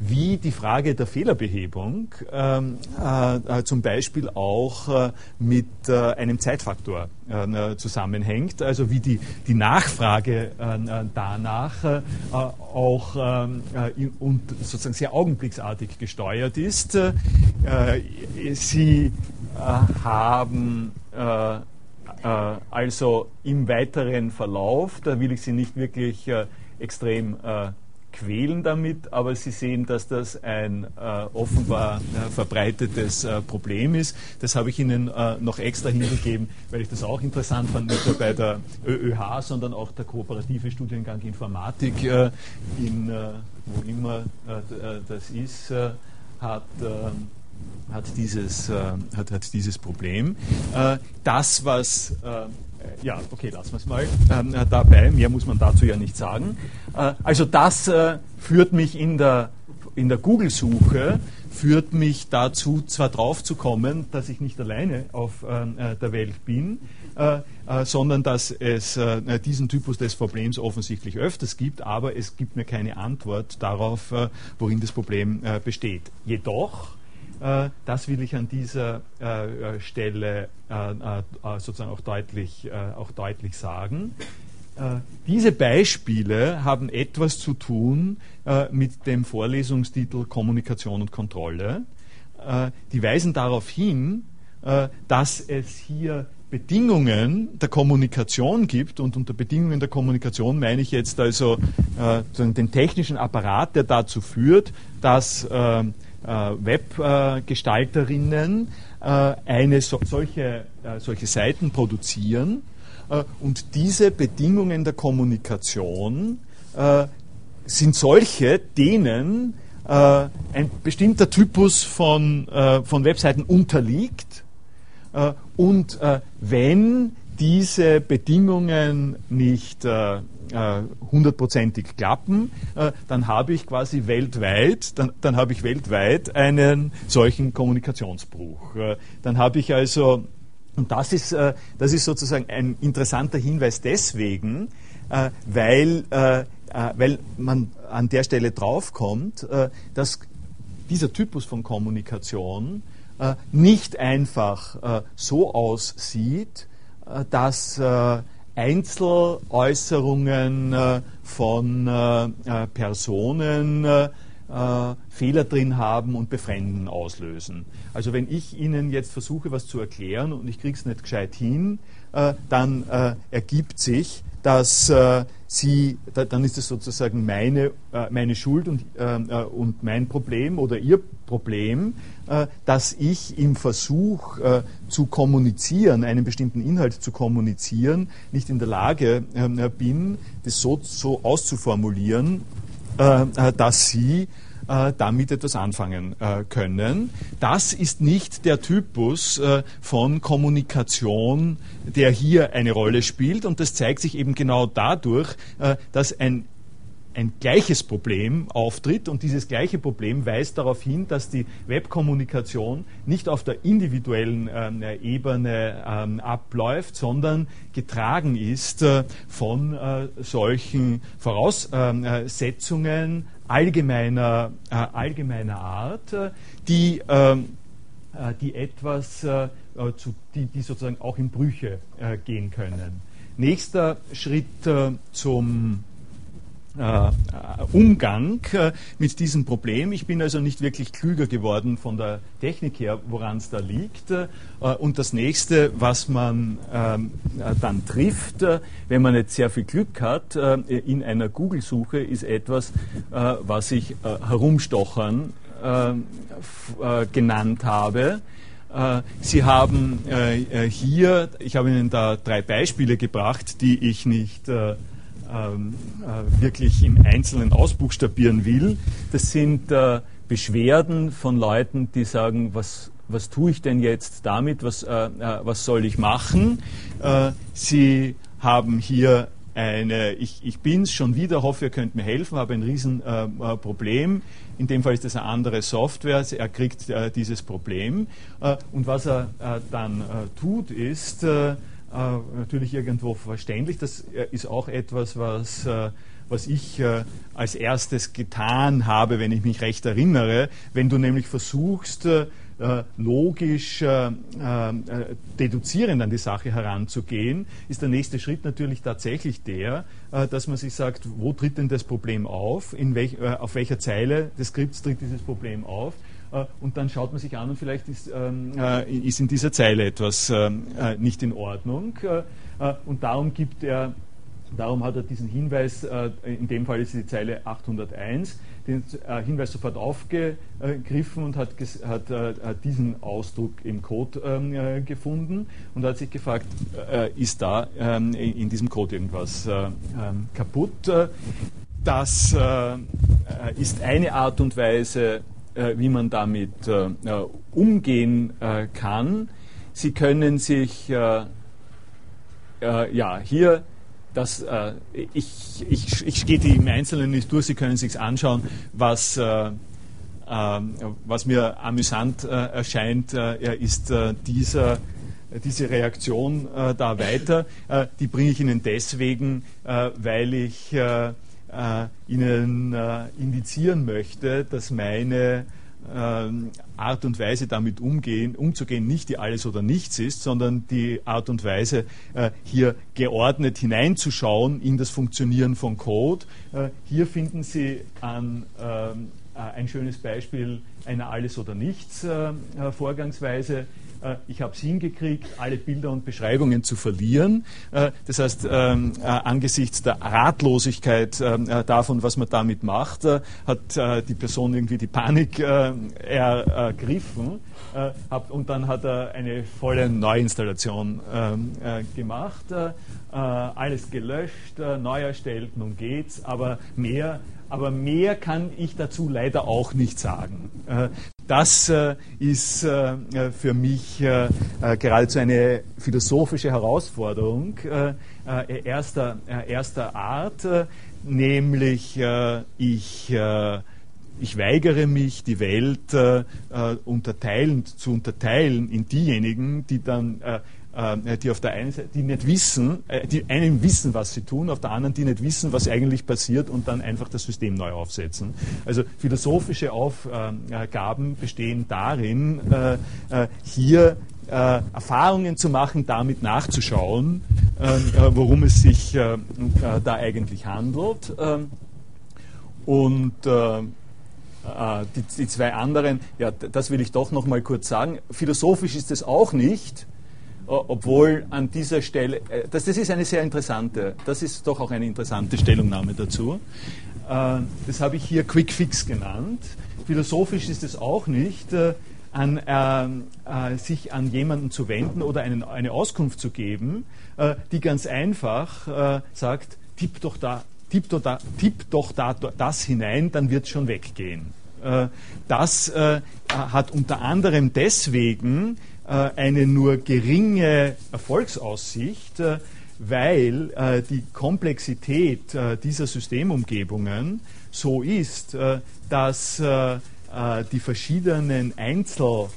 wie die Frage der Fehlerbehebung ähm, zum Beispiel auch auch äh, mit äh, einem Zeitfaktor äh, zusammenhängt, also wie die, die Nachfrage danach auch und sozusagen sehr augenblicksartig gesteuert ist. Sie haben also im weiteren Verlauf, da will ich Sie nicht wirklich extrem quälen damit, aber Sie sehen, dass das ein äh, offenbar äh, verbreitetes äh, Problem ist. Das habe ich Ihnen äh, noch extra hingegeben, weil ich das auch interessant fand, nicht nur bei der ÖÖH, sondern auch der kooperative Studiengang Informatik, äh, in, äh, wo immer das ist, hat hat dieses, hat, hat dieses Problem. das, was ja, okay, lassen wir es mal ähm, äh, dabei. Mehr muss man dazu ja nicht sagen. Äh, also das äh, führt mich in der, in der Google-Suche, führt mich dazu, zwar drauf zu kommen, dass ich nicht alleine auf ähm, äh, der Welt bin, äh, äh, sondern dass es diesen Typus des Problems offensichtlich öfters gibt, aber es gibt mir keine Antwort darauf, worin das Problem besteht. Jedoch das will ich an dieser äh, Stelle äh, sozusagen auch deutlich, auch deutlich sagen. Diese Beispiele haben etwas zu tun mit dem Vorlesungstitel Kommunikation und Kontrolle. Die weisen darauf hin, dass es hier Bedingungen der Kommunikation gibt, und unter Bedingungen der Kommunikation meine ich jetzt also den technischen Apparat, der dazu führt, dass äh, Webgestalterinnen äh, eine solche, äh, solche Seiten produzieren und diese Bedingungen der Kommunikation sind solche, denen ein bestimmter Typus von, von Webseiten unterliegt. und wenn diese Bedingungen nicht äh, hundertprozentig klappen, äh, dann habe ich quasi weltweit, dann, dann habe ich weltweit einen solchen Kommunikationsbruch. Äh, dann habe ich also, und das ist, das ist sozusagen ein interessanter Hinweis deswegen, weil, weil man an der Stelle draufkommt, dass dieser Typus von Kommunikation nicht einfach so aussieht, dass Einzeläußerungen äh, von äh, äh, Personen Fehler drin haben und Befremden auslösen. Also wenn ich Ihnen jetzt versuche, was zu erklären und ich kriege es nicht gescheit hin, dann ergibt sich, dass Sie, dann ist es sozusagen meine, meine Schuld und, und mein Problem oder Ihr Problem, äh, dass ich im Versuch äh, zu kommunizieren, einen bestimmten Inhalt zu kommunizieren, nicht in der Lage ähm, äh, bin, das so, so auszuformulieren, dass Sie damit etwas anfangen können. Das ist nicht der Typus von Kommunikation, der hier eine Rolle spielt und das zeigt sich eben genau dadurch, dass ein ein gleiches Problem auftritt und dieses gleiche Problem weist darauf hin, dass die Webkommunikation nicht auf der individuellen äh, Ebene äh, abläuft, sondern getragen ist äh, von äh, solchen Voraussetzungen allgemeiner, äh, allgemeiner Art, äh, die, ähm, die etwas, zu, die, die, sozusagen auch in Brüche gehen können. Nächster Schritt zum äh, Umgang äh, mit diesem Problem. Ich bin also nicht wirklich klüger geworden von der Technik her, woran es da liegt. Äh, und das nächste, was man ähm, dann trifft, wenn man jetzt sehr viel Glück hat, in einer Google-Suche, ist etwas, was ich herumstochern genannt habe. Sie haben hier, ich habe Ihnen da drei Beispiele gebracht, die ich nicht ähm, äh, wirklich im Einzelnen ausbuchstabieren will. Das sind äh, Beschwerden von Leuten, die sagen, was, was tue ich denn jetzt damit, was, äh, äh, was soll ich machen? Äh, Sie haben hier eine, ich, ich bin's schon wieder, hoffe, ihr könnt mir helfen, habe ein Riesenproblem. Äh, in dem Fall ist das eine andere Software, er kriegt dieses Problem. Und was er dann tut, ist natürlich irgendwo verständlich, das ist auch etwas, was was ich äh, als erstes getan habe, wenn ich mich recht erinnere. Wenn du nämlich versuchst, äh, logisch äh, äh, deduzierend an die Sache heranzugehen, ist der nächste Schritt natürlich tatsächlich der, äh, dass man sich sagt, wo tritt denn das Problem auf, welch, äh, auf welcher Zeile des Skripts tritt dieses Problem auf und dann schaut man sich an und vielleicht ist, ähm, ist in dieser Zeile etwas ähm, nicht in Ordnung. und darum gibt er Darum hat er diesen Hinweis, äh, in dem Fall ist die Zeile 801, den äh, Hinweis sofort aufgegriffen und hat, hat äh, diesen Ausdruck im Code ähm, gefunden und hat sich gefragt, ist da ähm, in diesem Code irgendwas kaputt? Das ist eine Art und Weise, wie man damit umgehen kann. Sie können sich ja, hier das, äh, ich, ich, ich gehe die im Einzelnen nicht durch, Sie können sich anschauen, was, äh, äh, was mir amüsant äh, erscheint, äh, ist äh, dieser, diese Reaktion da weiter. die bringe ich Ihnen deswegen, weil ich Ihnen indizieren möchte, dass meine ähm, Art und Weise damit umgehen, umzugehen nicht die Alles oder Nichts ist, sondern die Art und Weise, äh, hier geordnet hineinzuschauen in das Funktionieren von Code. Äh, hier finden Sie an, ähm, äh, ein schönes Beispiel einer Alles oder Nichts Vorgangsweise äh, ich habe es hingekriegt, alle Bilder und Beschreibungen zu verlieren. Äh, das heißt, ähm, äh, angesichts der Ratlosigkeit davon, was man damit macht, hat die Person irgendwie die Panik ergriffen. Und dann hat er eine volle Neuinstallation ähm, gemacht, alles gelöscht, neu erstellt, nun geht's, aber mehr aber mehr kann ich dazu leider auch nicht sagen. Das äh, ist äh, für mich äh, geradezu eine philosophische Herausforderung erster, erster Art, nämlich ich ich weigere mich, die Welt unterteilen, zu unterteilen in diejenigen, die dann die auf der einen Seite, die nicht wissen, äh, die einen wissen, was sie tun, auf der anderen, die nicht wissen, was eigentlich passiert und dann einfach das System neu aufsetzen. Also philosophische Aufgaben bestehen darin, äh, hier Erfahrungen zu machen, damit nachzuschauen, worum es sich da eigentlich handelt. Ähm, und die, die, zwei anderen, ja, das will ich doch noch mal kurz sagen. Philosophisch ist es auch nicht, obwohl an dieser Stelle, äh, das, das ist eine sehr interessante, das ist doch auch eine interessante Stellungnahme dazu. Äh, das habe ich hier Quick Fix genannt. Philosophisch ist es auch nicht, äh, an, äh, sich an jemanden zu wenden oder einen, eine Auskunft zu geben, äh, die ganz einfach äh, sagt, tipp doch da, tipp doch da, tipp doch da das hinein, dann wird es schon weggehen. das hat unter anderem deswegen äh, eine nur geringe Erfolgsaussicht, äh, weil äh, die Komplexität dieser Systemumgebungen so ist, dass die verschiedenen Einzel-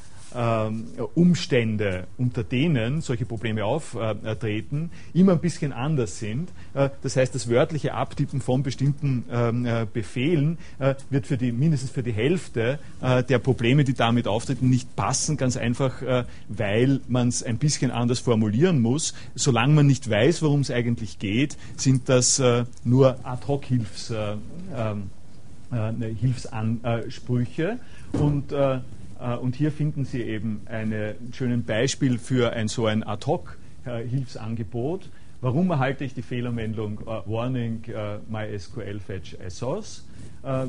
Umstände, unter denen solche Probleme auftreten, immer ein bisschen anders sind. Äh, das heißt, das wörtliche Abtippen von bestimmten ähm, äh, Befehlen äh, wird für die, mindestens für die Hälfte der Probleme, die damit auftreten, nicht passen, ganz einfach, weil man es ein bisschen anders formulieren muss. Solange man nicht weiß, worum es eigentlich geht, sind das nur Ad-Hoc-Hilfs. Ähm, äh, und hier finden Sie eben ein schönes Beispiel für ein so ein Ad-Hoc-Hilfsangebot. Warum erhalte ich die Fehlermeldung uh, Warning uh, MySQL Fetch SOS? Uh,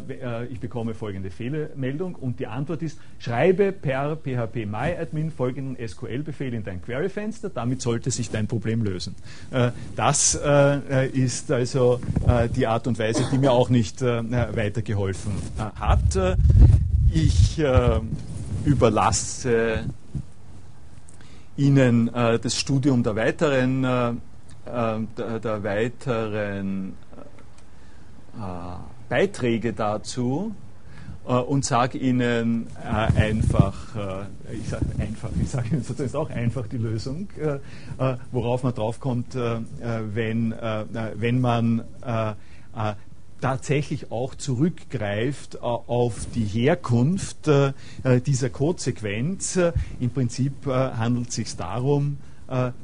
ich bekomme folgende Fehlermeldung und die Antwort ist, schreibe per PHP MyAdmin folgenden SQL-Befehl in dein Query-Fenster, damit sollte sich dein Problem lösen. das ist also die Art und Weise, die mir auch nicht weitergeholfen hat. Ich überlasse Ihnen äh, das Studium der weiteren, äh, äh der, der, weiteren äh, Beiträge dazu äh, und sage Ihnen einfach, ich sage einfach, ich sage Ihnen sozusagen auch einfach die Lösung, worauf man draufkommt, wenn, wenn man tatsächlich auch zurückgreift äh, auf die Herkunft äh, dieser Codesequenz. Im Prinzip äh, handelt es sich darum,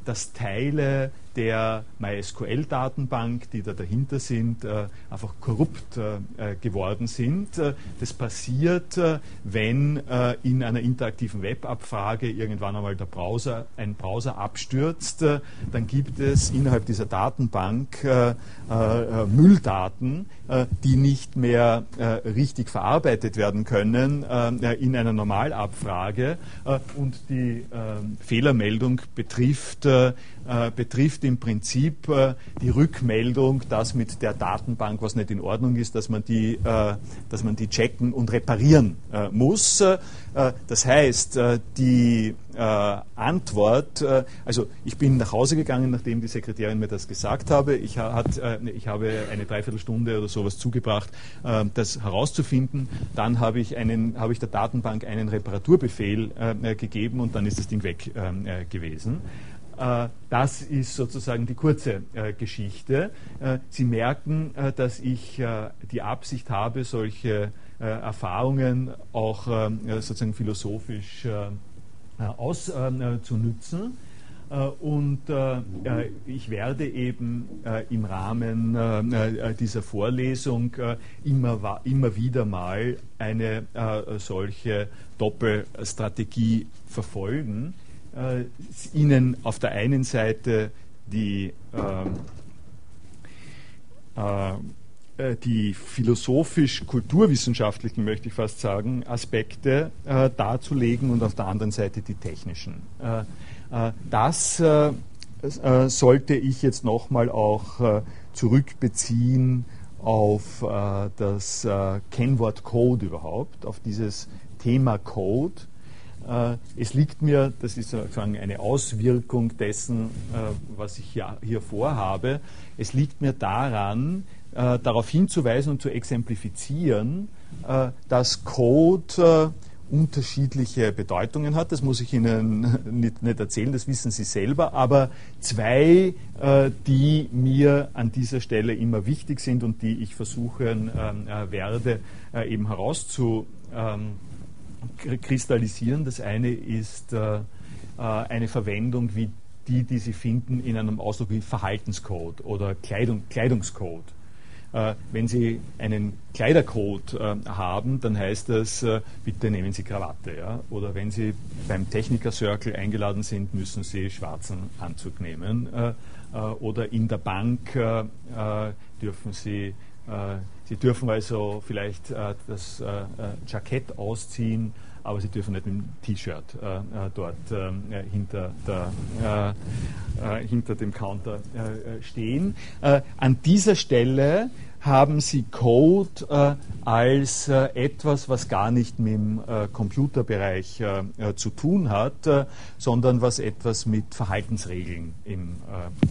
dass Teile der MySQL-Datenbank, die da dahinter sind, äh, einfach korrupt äh, geworden sind. Äh, das passiert, wenn in einer interaktiven Webabfrage irgendwann einmal der Browser, ein Browser abstürzt, dann gibt es innerhalb dieser Datenbank Mülldaten, die nicht mehr richtig verarbeitet werden können in einer Normalabfrage und die Fehlermeldung betrifft, betrifft im Prinzip äh, die Rückmeldung, dass mit der Datenbank was nicht in Ordnung ist, dass man die, äh, dass man die checken und reparieren äh, muss. Äh, das heißt, äh, die äh, Antwort, also ich bin nach Hause gegangen, nachdem die Sekretärin mir das gesagt habe. Ich, hat, ich habe eine Dreiviertelstunde oder sowas zugebracht, das herauszufinden. Dann habe ich, einen, habe ich der Datenbank einen Reparaturbefehl gegeben und dann ist das Ding weg gewesen. Äh, das ist sozusagen die kurze äh, Geschichte. Äh, Sie merken, dass ich die Absicht habe, solche Erfahrungen auch sozusagen philosophisch auszunützen. Und ich werde eben im Rahmen dieser Vorlesung immer, immer wieder mal eine solche Doppelstrategie verfolgen äh, ihnen auf der einen Seite die, ähm, äh, äh, die philosophisch-kulturwissenschaftlichen, möchte ich fast sagen, Aspekte äh, darzulegen und auf der anderen Seite die technischen. Äh, das sollte ich jetzt nochmal auch zurückbeziehen auf das Kennwort Code überhaupt, auf dieses Thema Code es liegt mir, das ist sozusagen eine Auswirkung dessen, äh, was ich hier, vorhabe, es liegt mir daran, äh, darauf hinzuweisen und zu exemplifizieren, dass Code unterschiedliche Bedeutungen hat. Das muss ich Ihnen nicht, nicht, erzählen, das wissen Sie selber. Aber zwei, die mir an dieser Stelle immer wichtig sind und die ich versuchen werde, eben herauszu, ähm, kristallisieren. Das eine ist äh, äh, eine Verwendung wie die, die Sie finden in einem Ausdruck wie Verhaltenscode oder Kleidung, Kleidungscode. Äh, wenn Sie einen Kleidercode äh, haben, dann heißt das, äh, bitte nehmen Sie Krawatte. Ja? Oder wenn Sie beim Techniker Circle eingeladen sind, müssen Sie schwarzen Anzug nehmen. Äh, oder in der Bank dürfen Sie Sie dürfen also vielleicht äh, das äh, äh, Jackett ausziehen, aber Sie dürfen nicht mit dem T-Shirt äh, äh, dort ähm, äh, hinter, der, hinter dem Counter stehen. an dieser Stelle haben Sie Code äh, als äh, etwas, was gar nicht mit dem äh, Computerbereich äh, äh, zu tun hat, äh, sondern was etwas mit Verhaltensregeln im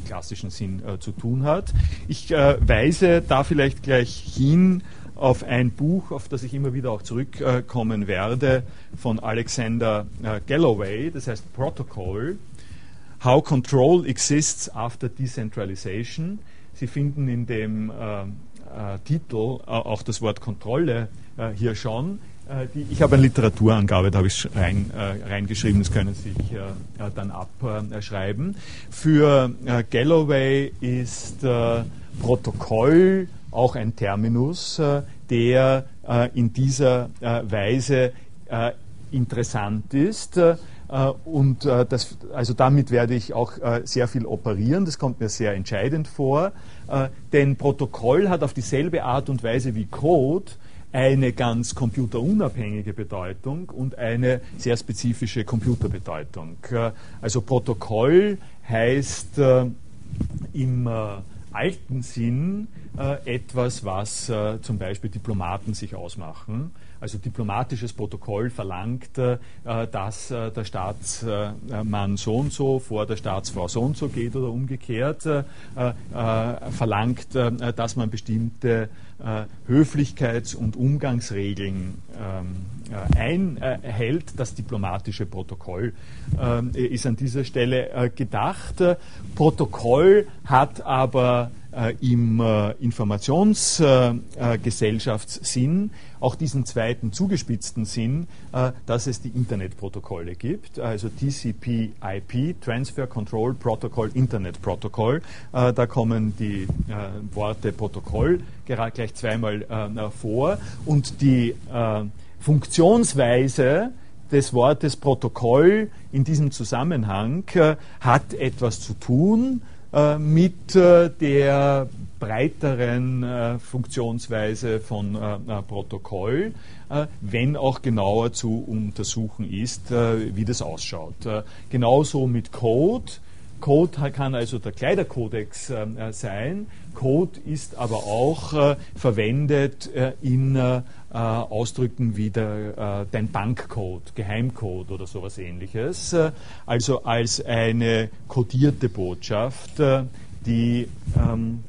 klassischen Sinn zu tun hat. Ich weise da vielleicht gleich hin auf ein Buch, auf das ich immer wieder auch zurückkommen werde, von Alexander Galloway, das heißt Protocol, How Control Exists After Decentralization. Sie finden in dem äh, Titel äh, auch das Wort Kontrolle äh, hier schon. Äh, die, ich habe eine Literaturangabe, da habe ich rein, äh, reingeschrieben, das können Sie sich äh, dann abschreiben. Für Galloway ist Protokoll auch ein Terminus, der in dieser Weise interessant ist. Und das, also damit werde ich auch sehr viel operieren. Das kommt mir sehr entscheidend vor. Äh, denn Protokoll hat auf dieselbe Art und Weise wie Code eine ganz computerunabhängige Bedeutung und eine sehr spezifische Computerbedeutung. Äh, also Protokoll heißt äh, im alten Sinn etwas, was zum Beispiel Diplomaten sich ausmachen also diplomatisches Protokoll verlangt, äh, dass äh, der Staatsmann so und so vor der Staatsfrau so und so geht oder umgekehrt, äh, verlangt, dass man bestimmte Höflichkeits- und Umgangsregeln ähm, einhält. Das diplomatische Protokoll ist an dieser Stelle gedacht. Protokoll hat aber im äh, Informationsgesellschaftssinn auch diesen zweiten zugespitzten Sinn, äh, dass es die Internetprotokolle gibt, also TCP/IP, Transfer Control Protocol, Internet Protocol. Da kommen die Worte Protokoll gleich zweimal vor und die Funktionsweise des Wortes Protokoll in diesem Zusammenhang hat etwas zu tun äh, mit äh, der breiteren äh, Funktionsweise von Protokoll, wenn auch genauer zu untersuchen ist, wie das ausschaut. genauso mit Code. Code kann also der Kleiderkodex sein. Code ist aber auch verwendet in äh, Ausdrücken wie der, äh, dein Bankcode, Geheimcode oder sowas ähnliches. Äh, also als eine kodierte Botschaft, äh, die ähm,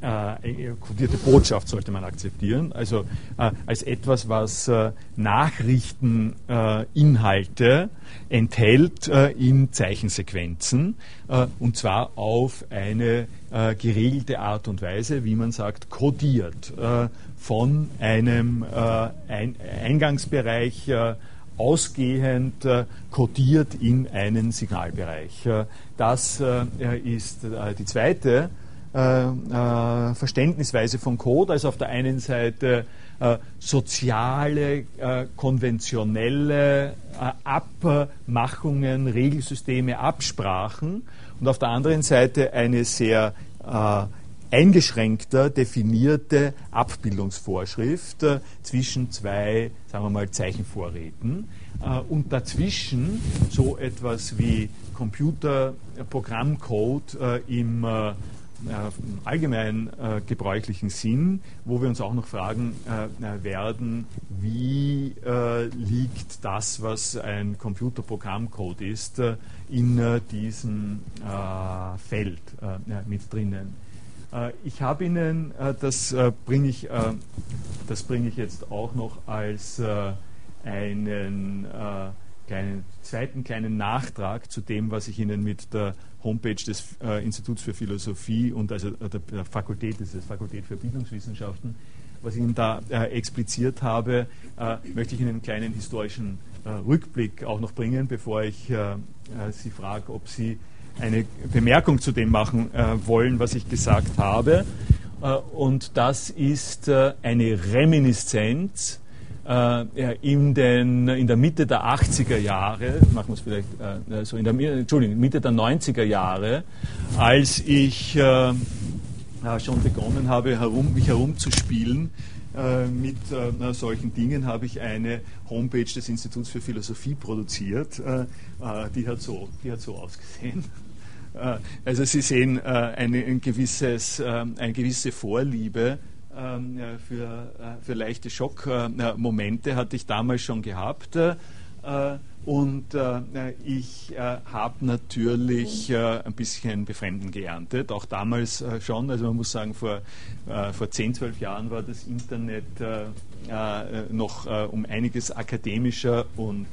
äh, kodierte Botschaft sollte man akzeptieren, also äh, als etwas, was äh, Nachrichteninhalte enthält äh, in Zeichensequenzen äh, und zwar auf eine äh, geregelte Art und Weise, wie man sagt, kodiert von einem Ein Eingangsbereich ausgehend äh, kodiert in einen Signalbereich. Äh, das äh, ist die zweite äh, äh, Verständnisweise von Code, also auf der einen Seite äh, soziale, äh, konventionelle äh, Abmachungen, Regelsysteme, Absprachen und auf der anderen Seite eine sehr äh, eingeschränkter definierte Abbildungsvorschrift zwischen zwei, sagen wir mal, Zeichenvorräten. und dazwischen so etwas wie Computerprogrammcode im äh, allgemein äh, gebräuchlichen Sinn, wo wir uns auch noch fragen äh, werden, wie äh, liegt das, was ein Computerprogrammcode ist, äh, in äh, diesem Feld mit drinnen. Ich habe Ihnen, das bringe ich, das ich jetzt auch noch als einen kleinen, zweiten kleinen Nachtrag zu dem, was ich Ihnen mit der Homepage des äh, Instituts für Philosophie und also äh, der, Fakultät, das ist Fakultät für Bildungswissenschaften, was ich Ihnen da äh, expliziert habe, äh, möchte ich Ihnen einen kleinen historischen äh, Rückblick auch noch bringen, bevor ich äh, Sie frage, ob Sie eine Bemerkung zu dem machen wollen, was ich gesagt habe. und das ist eine Reminiszenz äh, in, den, in der Mitte der 80er Jahre, machen wir es vielleicht äh, so in der Entschuldigung, Mitte der 90er Jahre, als ich äh, schon begonnen habe, herum, mich herumzuspielen äh, mit äh, solchen Dingen, habe ich eine Homepage des Instituts für Philosophie produziert. Äh, die, hat so, die hat so ausgesehen. Also Sie sehen eine, ein gewisses, eine gewisse Vorliebe ähm, für, äh, für leichte Schockmomente hatte ich damals schon gehabt. Äh, und äh, ich habe natürlich ein bisschen Befremden geerntet, auch damals schon. Also man muss sagen, vor, vor 10, 12 Jahren war das Internet noch um einiges akademischer und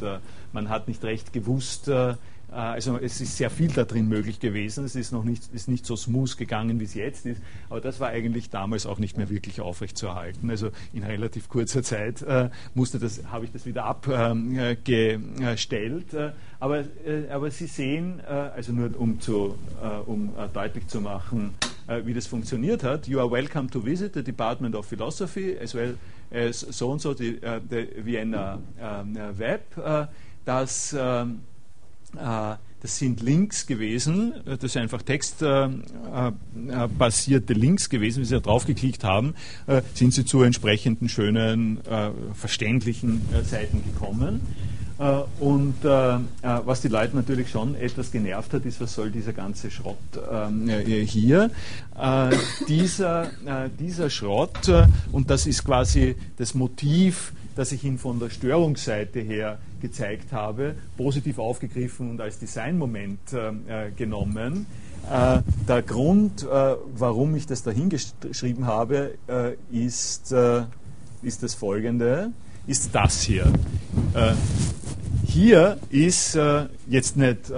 man hat nicht recht gewusst, äh, also es ist sehr viel da drin möglich gewesen. Es ist noch nicht, ist nicht so smooth gegangen, wie es jetzt ist. Aber das war eigentlich damals auch nicht mehr wirklich aufrechtzuerhalten. Also in relativ kurzer Zeit äh, musste das, habe ich das wieder abgestellt. Äh, aber, äh, aber Sie sehen, äh, also nur um, zu, äh, um deutlich zu machen, wie das funktioniert hat. You are welcome to visit the Department of Philosophy as well as so and so the, the Vienna Web. das ähm, äh, das sind Links gewesen, das sind einfach textbasierte äh, äh, Links gewesen. Wenn Sie da draufgeklickt haben, sind Sie zu entsprechenden schönen, verständlichen Seiten gekommen. und was die Leute natürlich schon etwas genervt hat, ist, was soll dieser ganze Schrott ähm, hier? dieser, dieser Schrott, und das ist quasi das Motiv, das ich Ihnen von der Störungsseite her gezeigt habe, positiv aufgegriffen und als Designmoment äh, genommen. Äh, der Grund, äh, warum ich das da hingeschrieben habe, äh, ist, äh, ist das folgende, ist das hier. Äh, hier ist jetzt nicht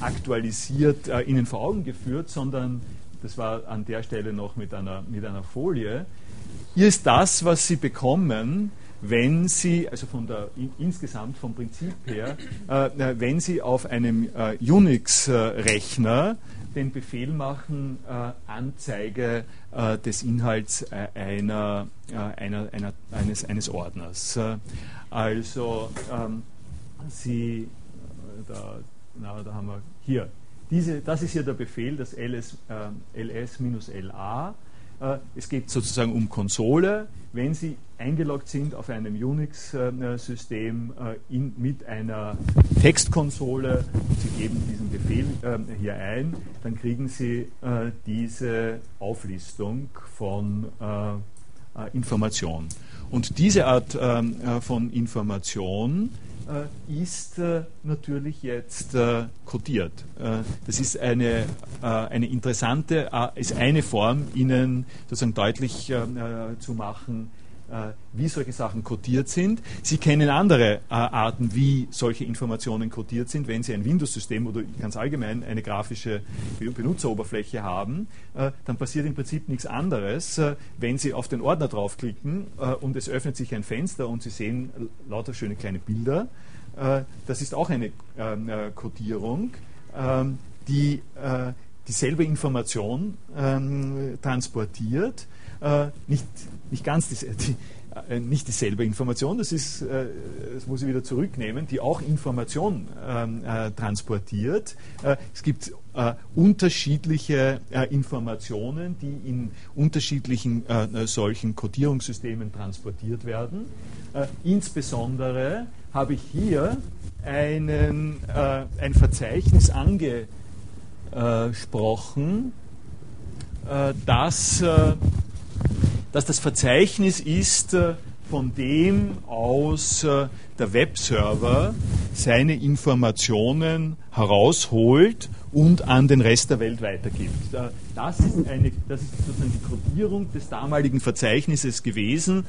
aktualisiert Ihnen vor Augen geführt, sondern das war an der Stelle noch mit einer, mit einer Folie. Hier ist das, was Sie bekommen, wenn Sie, also von der insgesamt vom Prinzip her, äh, wenn Sie auf einem äh, Unix-Rechner den Befehl machen, äh, Anzeige äh, des Inhalts äh, einer, äh, einer, einer, eines, eines Ordners. also ähm, Sie, da, na, da haben wir hier, diese, das ist hier der Befehl, das ls, ls-la äh, es geht sozusagen um Konsole. Wenn Sie eingeloggt sind auf einem Unix-System äh, mit einer Textkonsole und Sie geben diesen Befehl äh, hier ein, dann kriegen Sie diese Auflistung von Informationen. Und diese Art von Information äh, ist äh, natürlich jetzt äh, kodiert. das ist eine, eine interessante, ist eine Form, Ihnen sozusagen deutlich zu machen, äh, wie solche Sachen codiert sind. Sie kennen andere äh, Arten, wie solche Informationen codiert sind. Wenn Sie ein Windows-System oder ganz allgemein eine grafische Benutzeroberfläche haben, äh, dann passiert im Prinzip nichts anderes, wenn Sie auf den Ordner draufklicken und es öffnet sich ein Fenster und Sie sehen lauter schöne kleine Bilder. das ist auch eine Codierung, ähm, die dieselbe Information ähm, transportiert äh, nicht, nicht ganz die, die, äh, nicht dieselbe Information, das, ist, äh, das muss ich wieder zurücknehmen, die auch Information ähm, äh, transportiert. Äh, es gibt äh, unterschiedliche Informationen, die in unterschiedlichen solchen Codierungssystemen transportiert werden. insbesondere habe ich hier einen, ein Verzeichnis angesprochen, das dass das Verzeichnis ist, äh, von dem aus äh, der Webserver seine Informationen herausholt und an den Rest der Welt weitergibt. Äh, das ist, eine, das ist sozusagen die Codierung des damaligen Verzeichnisses gewesen,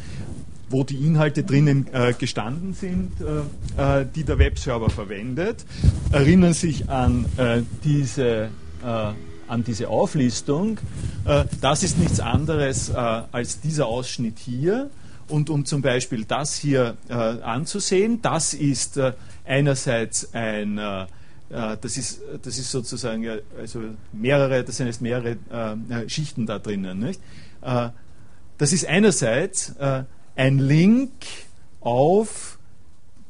wo die Inhalte drinnen gestanden sind, die der Webserver verwendet. Erinnern sich an äh, diese an diese Auflistung. Äh, das ist nichts anderes äh, als dieser Ausschnitt hier. Und um zum Beispiel das hier äh, anzusehen, das ist einerseits ein das ist, das ist sozusagen also mehrere, das sind jetzt mehrere Schichten da drinnen. Nicht? das ist einerseits ein Link auf,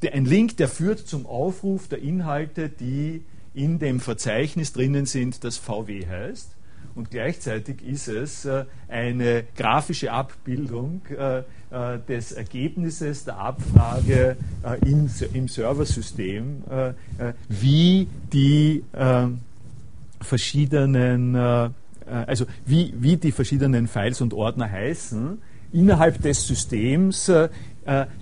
ein Link, der führt zum Aufruf der Inhalte, die in dem Verzeichnis drinnen sind, das VW heißt. Und gleichzeitig ist es äh, eine grafische Abbildung äh, äh, des Ergebnisses der Abfrage im, Serversystem, wie die verschiedenen, also wie, wie die verschiedenen Files und Ordner heißen innerhalb des Systems,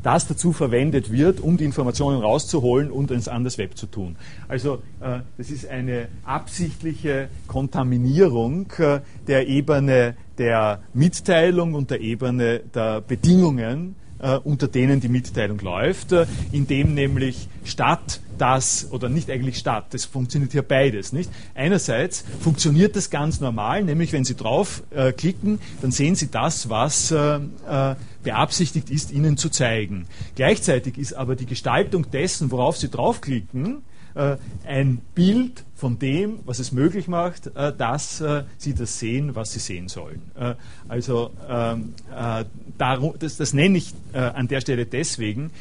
das dazu verwendet wird, um die Informationen rauszuholen und ins an Web zu tun. Also äh, das ist eine absichtliche Kontaminierung äh, der Ebene der Mitteilung und der Ebene der Bedingungen, äh, unter denen die Mitteilung läuft, äh, indem nämlich statt das oder nicht eigentlich statt, das funktioniert hier beides. Nicht? Einerseits funktioniert das ganz normal, nämlich wenn Sie draufklicken, äh, dann sehen Sie das, was äh, äh, beabsichtigt ist, Ihnen zu zeigen. Gleichzeitig ist aber die Gestaltung dessen, worauf Sie draufklicken, äh, ein Bild von dem, was es möglich macht, äh, dass äh, Sie das sehen, was Sie sehen sollen. also ähm, darum, das, das, nenne ich an der Stelle deswegen,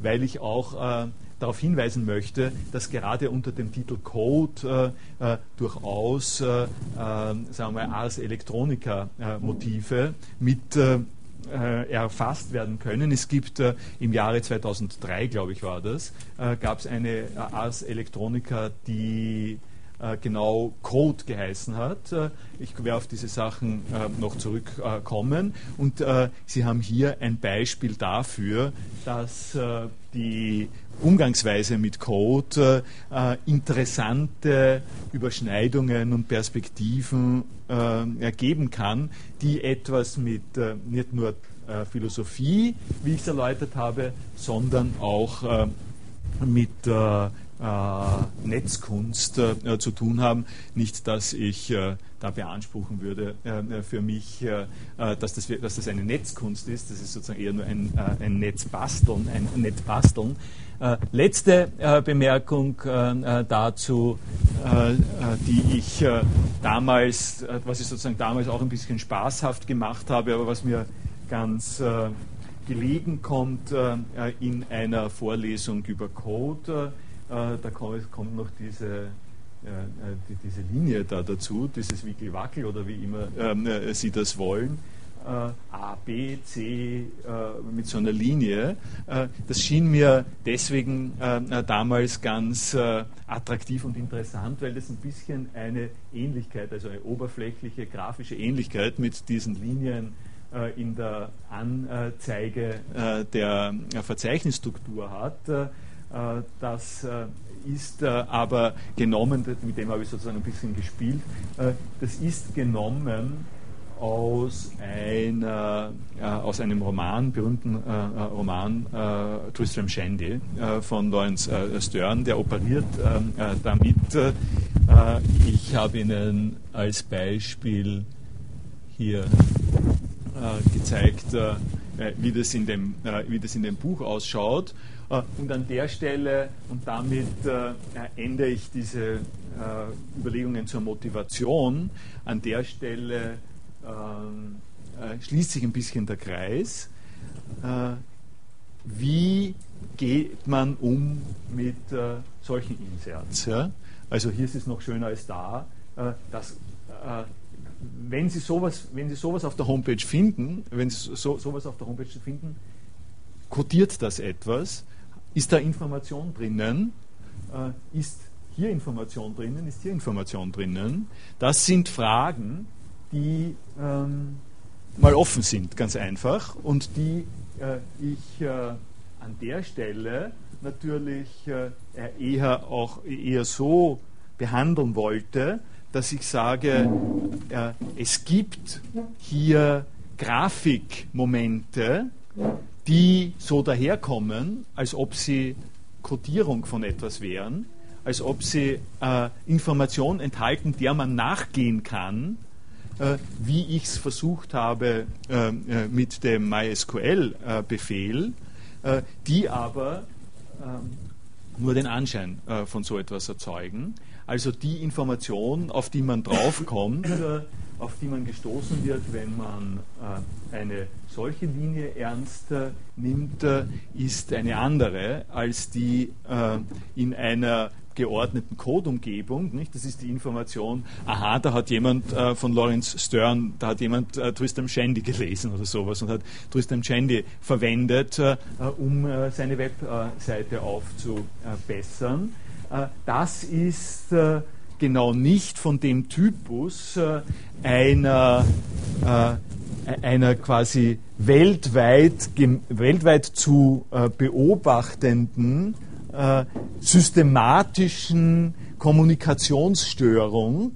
weil ich auch darauf hinweisen möchte, dass gerade unter dem Titel Code äh, durchaus, äh, sagen wir, Ars Electronica Motive mit äh, erfasst werden können. Es gibt äh, im Jahre 2003, glaube ich, war das, äh, gab es eine äh, Ars Electronica, die äh, genau Code geheißen hat. Äh, ich werde auf diese Sachen noch zurückkommen. Und Sie haben hier ein Beispiel dafür, dass die Umgangsweise mit Code interessante Überschneidungen und Perspektiven ergeben kann, die etwas mit nicht nur Philosophie, wie ich es erläutert habe, sondern auch mit äh, äh, Netzkunst äh, zu tun haben. Nicht, dass ich äh, da beanspruchen würde äh, für mich, äh, dass, das, dass das eine Netzkunst ist. Das ist sozusagen eher nur ein, äh, ein Netzbasteln. Ein Netzbasteln. letzte Bemerkung dazu, die ich damals, was ich sozusagen damals auch ein bisschen spaßhaft gemacht habe, aber was mir ganz gelegen kommt in einer Vorlesung über Code äh, da kommt noch diese, äh, äh, die, diese Linie da dazu, dieses Wickelwackel oder wie immer ähm, Sie das wollen. A, B, C mit so einer Linie. das schien mir deswegen damals ganz attraktiv und interessant, weil das ein bisschen eine Ähnlichkeit, also eine oberflächliche grafische Ähnlichkeit mit diesen Linien in der Anzeige der Verzeichnisstruktur hat. Äh, das äh, ist äh, aber genommen, mit dem habe ich sozusagen ein bisschen gespielt, das ist genommen aus, einer, aus einem Roman, berühmten Roman Tristram Shandy von Lawrence Stern, der operiert damit. ich habe Ihnen als Beispiel hier gezeigt, wie, das in dem, wie das in dem Buch ausschaut. Äh, und an der Stelle, und damit äh, ende ich diese äh, Überlegungen zur Motivation, an der Stelle ähm, schließt sich ein bisschen der Kreis. wie geht man um mit solchen Inserts? Ja? Also hier ist es noch schöner als da. dass, wenn Sie, sowas, wenn Sie sowas auf der Homepage finden, wenn Sie so, sowas auf der Homepage finden, kodiert das etwas ist da Information drinnen? Äh, ist hier Information drinnen? Ist hier Information drinnen? Das sind Fragen, die ähm, mal offen sind, ganz einfach, und die äh, ich äh, an der Stelle natürlich äh, eher auch eher so behandeln wollte, dass ich sage, äh, es gibt hier Grafikmomente, die so daherkommen, als ob sie Codierung von etwas wären, als ob sie äh, Information enthalten, der man nachgehen kann, äh, wie ich es versucht habe äh, äh mit dem MySQL-Befehl, äh, die aber ähm, nur den Anschein äh, von so etwas erzeugen. Also die Information, auf die man draufkommt, auf die man gestoßen wird, wenn man eine solche Linie ernst äh, nimmt, äh, ist eine andere als die äh, in einer geordneten Code-Umgebung. Das ist die Information, aha, da hat jemand äh, von Lawrence Stern, da hat jemand äh, Tristram Shandy gelesen oder sowas und hat Tristram Shandy verwendet, äh, um seine Webseite aufzubessern. das ist genau nicht von dem Typus einer einer quasi weltweit, weltweit zu äh, beobachtenden äh, systematischen Kommunikationsstörung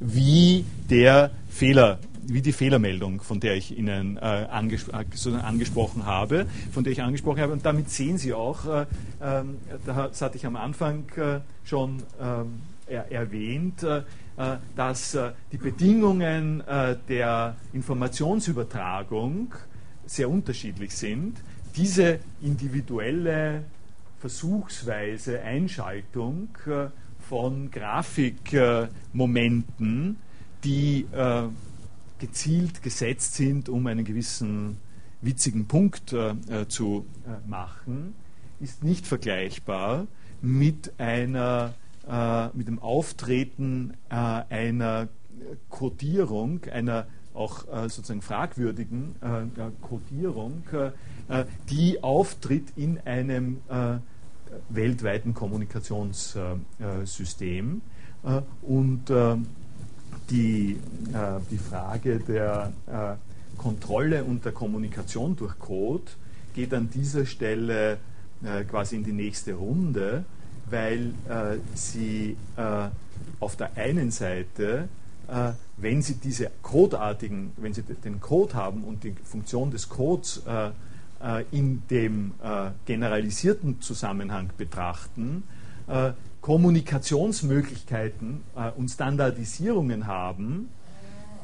wie der Fehler wie die Fehlermeldung, von der ich Ihnen äh, anges äh, angesprochen habe, von der ich angesprochen habe. Und damit sehen Sie auch, äh, äh, das hatte ich am Anfang äh, schon ähm, er erwähnt, äh, äh, dass äh, die Bedingungen der Informationsübertragung sehr unterschiedlich sind. Diese individuelle versuchsweise Einschaltung von Grafikmomenten, die gezielt gesetzt sind, um einen gewissen witzigen Punkt zu machen, ist nicht vergleichbar mit einer mit dem Auftreten äh, einer Codierung, einer auch äh, sozusagen fragwürdigen Codierung, die auftritt in einem weltweiten Kommunikationssystem. und die, die Frage der Kontrolle und der Kommunikation durch Code geht an dieser Stelle quasi in die nächste Runde, weil sie auf der einen Seite äh, wenn Sie diese codeartigen, wenn Sie den Code haben und die Funktion des Codes äh, äh, in dem äh, generalisierten Zusammenhang betrachten, äh, Kommunikationsmöglichkeiten äh, und Standardisierungen haben,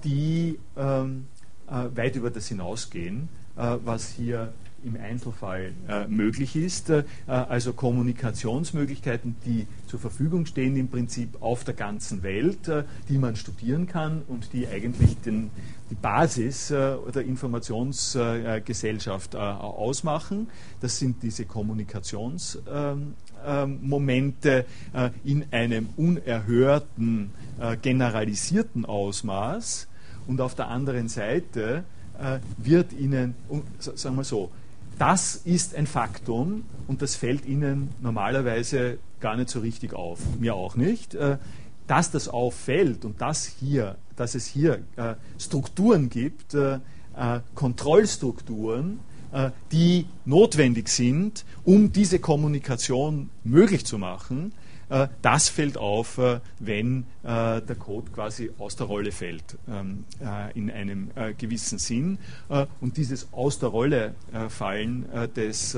die ähm, weit über das hinausgehen, was hier im Einzelfall äh, möglich ist. Äh, also Kommunikationsmöglichkeiten, die zur Verfügung stehen im Prinzip auf der ganzen Welt, äh, die man studieren kann und die eigentlich den, die Basis äh, der Informationsgesellschaft äh, ausmachen. Das sind diese Kommunikationsmomente ähm, in einem unerhörten, generalisierten Ausmaß. Und auf der anderen Seite wird Ihnen, sagen wir so, das ist ein Faktum und das fällt Ihnen normalerweise gar nicht so richtig auf, mir auch nicht. Äh, dass das auffällt und dass, hier, dass es hier äh, Strukturen gibt, äh, Kontrollstrukturen, die notwendig sind, um diese Kommunikation möglich zu machen, das fällt auf, äh, wenn äh, der Code quasi aus der Rolle fällt, ähm, in einem gewissen Sinn. Und dieses Aus der Rolle fallen des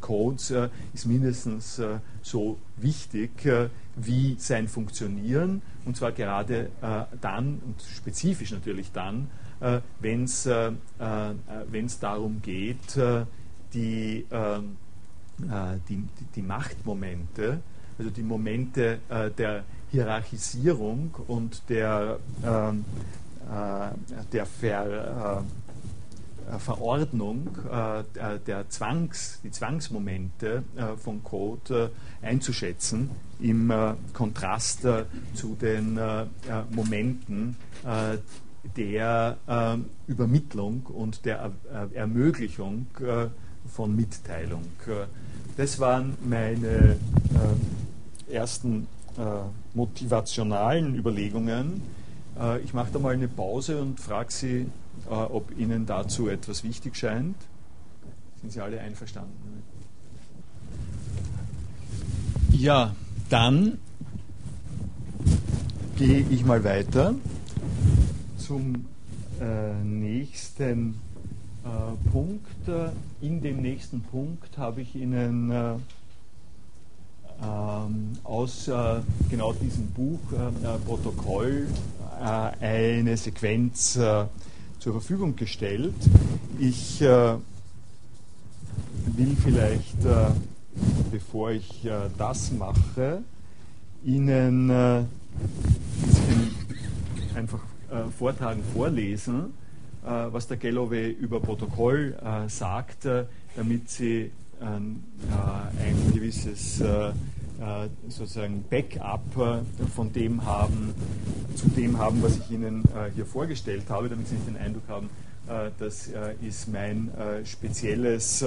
Codes ist mindestens so wichtig wie sein Funktionieren. Und zwar gerade dann und spezifisch natürlich dann, wenn es darum geht, die, die, die Machtmomente also die Momente äh, der Hierarchisierung und der, ähm, äh, der Ver, äh, Verordnung äh, der Zwangs, die Zwangsmomente äh, von Code äh, einzuschätzen im Kontrast zu den Momenten der Übermittlung und der Ermöglichung von Mitteilung. Das waren meine ersten äh, motivationalen Überlegungen. Äh, ich mache da mal eine Pause und frage Sie, äh, ob Ihnen dazu etwas wichtig scheint. Sind Sie alle einverstanden? Ja, dann gehe ich mal weiter zum äh, nächsten äh, Punkt. In dem nächsten Punkt habe ich Ihnen äh, aus äh, genau diesem Buch äh, Protokoll äh, eine Sequenz zur Verfügung gestellt. Ich will vielleicht, bevor ich das mache, Ihnen ein bisschen einfach vortragen, vorlesen, was der Galloway über Protokoll sagt, damit Sie ein, ein gewisses sozusagen Backup äh, von dem haben, zu dem haben, was ich Ihnen äh, hier vorgestellt habe, damit Sie nicht den Eindruck haben, das ist mein spezielles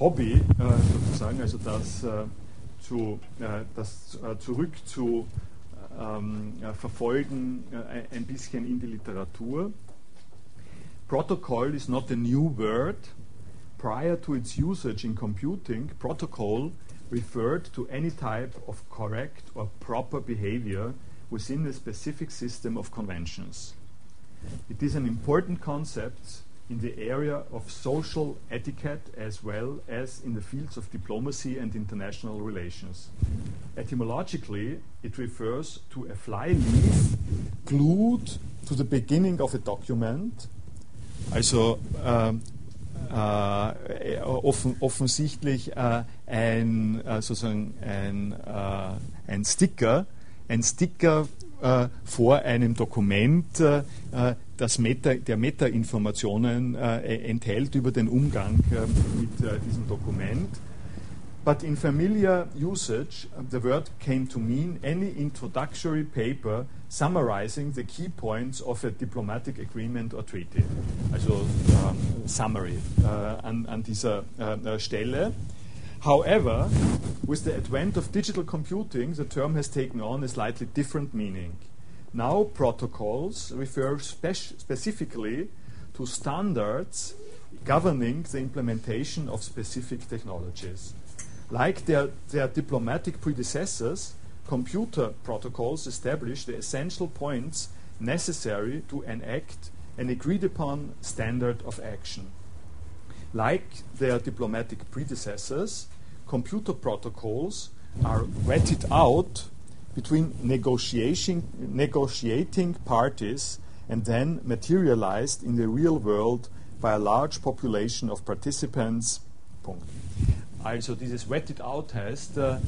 Hobby sozusagen, also das, zu, das zurück zu ähm, verfolgen ein bisschen in die Literatur. Protocol is not a new word. Prior to its usage in computing, protocol referred to any type of correct or proper behavior within a specific system of conventions. It is an important concept in the area of social etiquette as well as in the fields of diplomacy and international relations. Etymologically, it refers to a flyleaf glued to the beginning of a document, also ähm, äh, offen, offensichtlich äh, ein, äh, sozusagen ein, äh, ein Sticker, ein Sticker äh, vor einem Dokument, äh, das Meta, der Meta-Informationen enthält über den Umgang mit diesem Dokument. but in familiar usage, the word came to mean any introductory paper summarizing the key points of a diplomatic agreement or treaty. Also ähm, Summary äh, an, an, dieser äh, Stelle. However, with the advent of digital computing, the term has taken on a slightly different meaning. Now, protocols refer spec- specifically to standards governing the implementation of specific technologies. Like their, their diplomatic predecessors, computer protocols establish the essential points necessary to enact an agreed upon standard of action. Like their diplomatic predecessors, computer protocols are wetted out between negotiating, negotiating parties and then materialized in the real world by a large population of participants. Also dieses wetted out heißt äh, äh,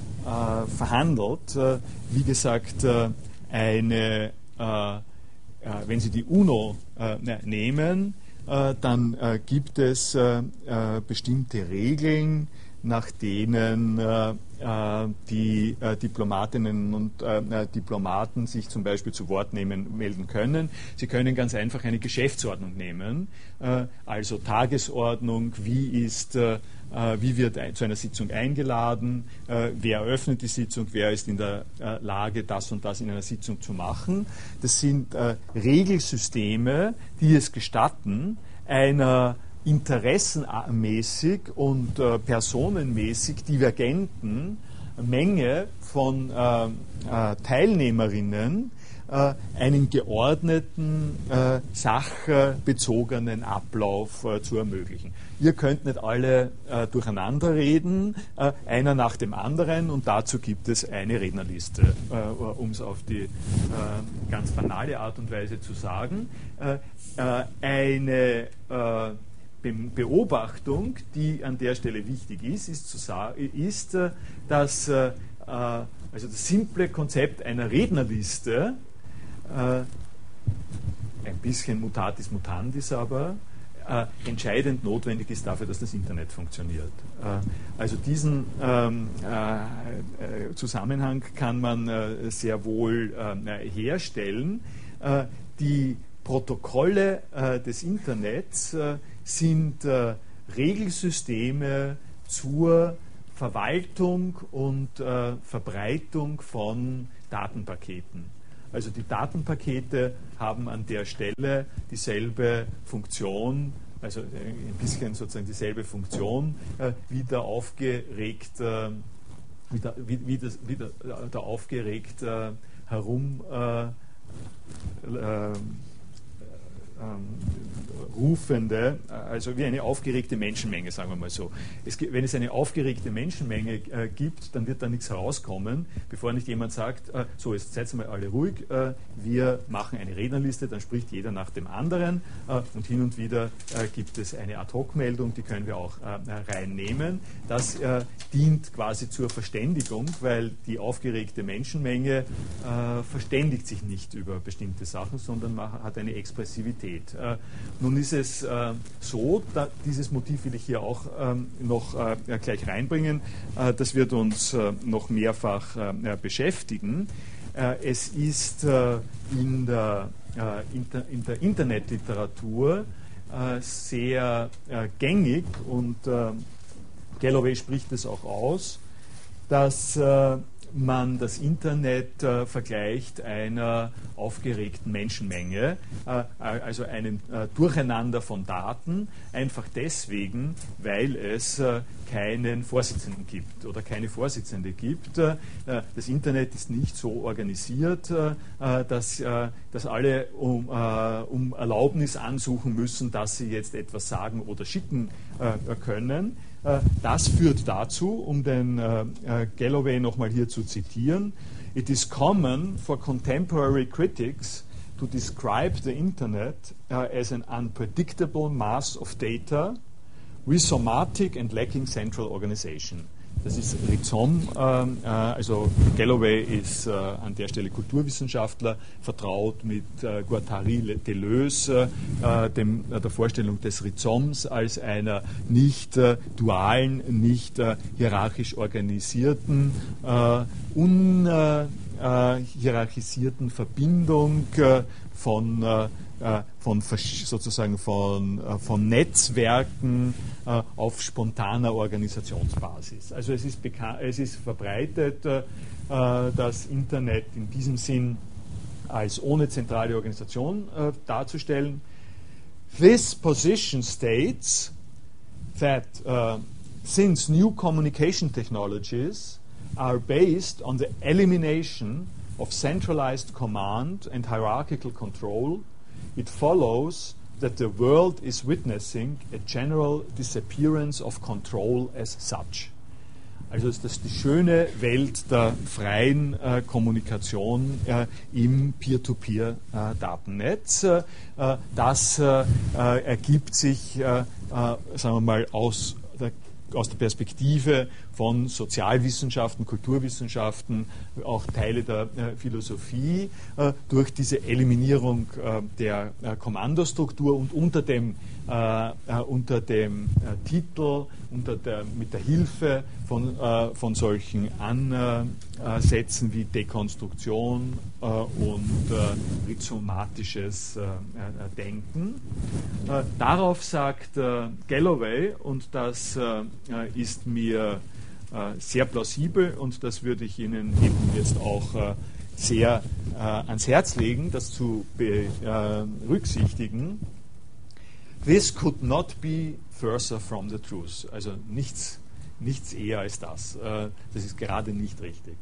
verhandelt, äh, wie gesagt, äh, eine, äh, äh, wenn Sie die UNO ne, nehmen, dann gibt es bestimmte Regeln, nach denen äh, die äh, Diplomatinnen und äh, Diplomaten sich zum Beispiel zu Wort nehmen, melden können. Sie können ganz einfach eine Geschäftsordnung nehmen, also Tagesordnung, wie ist wie wird zu einer Sitzung eingeladen, wer eröffnet die Sitzung, wer ist in der Lage, das und das in einer Sitzung zu machen. Das sind Regelsysteme, die es gestatten, einer interessenmäßig und äh, personenmäßig divergenten Menge von äh, äh, Teilnehmerinnen äh, einen geordneten, äh, sachbezogenen Ablauf äh, zu ermöglichen. Ihr könnt nicht alle durcheinander reden, einer nach dem anderen, und dazu gibt es eine Rednerliste, um es auf die ganz banale Art und Weise zu sagen. eine Beobachtung, die an der Stelle wichtig ist, ist, ist äh, dass äh, äh, also das simple Konzept einer Rednerliste ein bisschen mutatis mutandis aber äh, entscheidend notwendig ist dafür, dass das Internet funktioniert. Äh, also diesen ähm, äh, Zusammenhang kann man sehr wohl herstellen. die Protokolle des Internets sind äh, Regelsysteme zur Verwaltung und äh, Verbreitung von Datenpaketen. Also die Datenpakete haben an der Stelle dieselbe Funktion, also ein bisschen sozusagen dieselbe Funktion äh, wie der aufgeregt, äh, wie, der, wie, wie, das, wie der, der aufgeregt äh, herum äh, rufende, äh, also wie eine aufgeregte Menschenmenge, sagen wir mal so. Es, wenn es eine aufgeregte Menschenmenge äh, gibt, dann wird da nichts herauskommen, bevor nicht jemand sagt, äh, so, jetzt seid mal alle ruhig, äh, wir machen eine Rednerliste, dann spricht jeder nach dem anderen äh, und hin und wieder äh, gibt es eine Ad-Hoc-Meldung, die können wir auch reinnehmen. Das dient quasi zur Verständigung, weil die aufgeregte Menschenmenge verständigt sich nicht über bestimmte Sachen, sondern hat eine Expressivität geht. Äh, nun ist es äh, so, dieses Motiv will ich hier auch ähm, noch äh, gleich reinbringen, äh, das wird uns äh, noch mehrfach äh, beschäftigen. es ist in der, in, der, Internetliteratur sehr gängig und Galloway spricht es auch aus, dass man das Internet äh, vergleicht einer aufgeregten Menschenmenge, äh, also einem äh, Durcheinander von Daten, einfach deswegen, weil es äh, keinen Vorsitzenden gibt oder keine Vorsitzende gibt. Äh, das Internet ist nicht so organisiert, äh, dass, dass alle um, um Erlaubnis ansuchen müssen, dass sie jetzt etwas sagen oder schicken können äh, das führt dazu, um den äh, äh, Galloway nochmal hier zu zitieren, It is common for contemporary critics to describe the Internet as an unpredictable mass of data, rhizomatic and lacking central organization. Das ist Rizom, äh, also Galloway ist äh, an der Stelle Kulturwissenschaftler, vertraut mit äh, Guattari Deleuze, dem, der Vorstellung des Rizoms als einer nicht dualen, nicht hierarchisch organisierten, unhierarchisierten Verbindung von von sozusagen von, äh, von Netzwerken äh, auf spontaner Organisationsbasis. Also es ist, es ist verbreitet, das Internet in diesem Sinn als ohne zentrale Organisation darzustellen. This position states that uh, since new communication technologies are based on the elimination of centralized command and hierarchical control, it follows that the world is witnessing a general disappearance of control as such. Also ist das die schöne Welt der freien äh, Kommunikation äh, im Peer-to-Peer-Datennetz. Äh, äh, das äh, äh, ergibt sich, sagen wir mal, aus der aus der Perspektive von Sozialwissenschaften, Kulturwissenschaften, auch Teile der äh, Philosophie, äh, durch diese Eliminierung äh, der Kommandostruktur und unter dem, unter dem Titel, unter der, mit der Hilfe von, von solchen Ansätzen wie Dekonstruktion und rhizomatisches Denken. darauf sagt Galloway, und das ist mir sehr plausibel und das würde ich Ihnen eben jetzt auch äh, sehr äh, ans Herz legen, das zu berücksichtigen. This could not be further from the truth. Also nichts, nichts eher als das. Das ist gerade nicht richtig.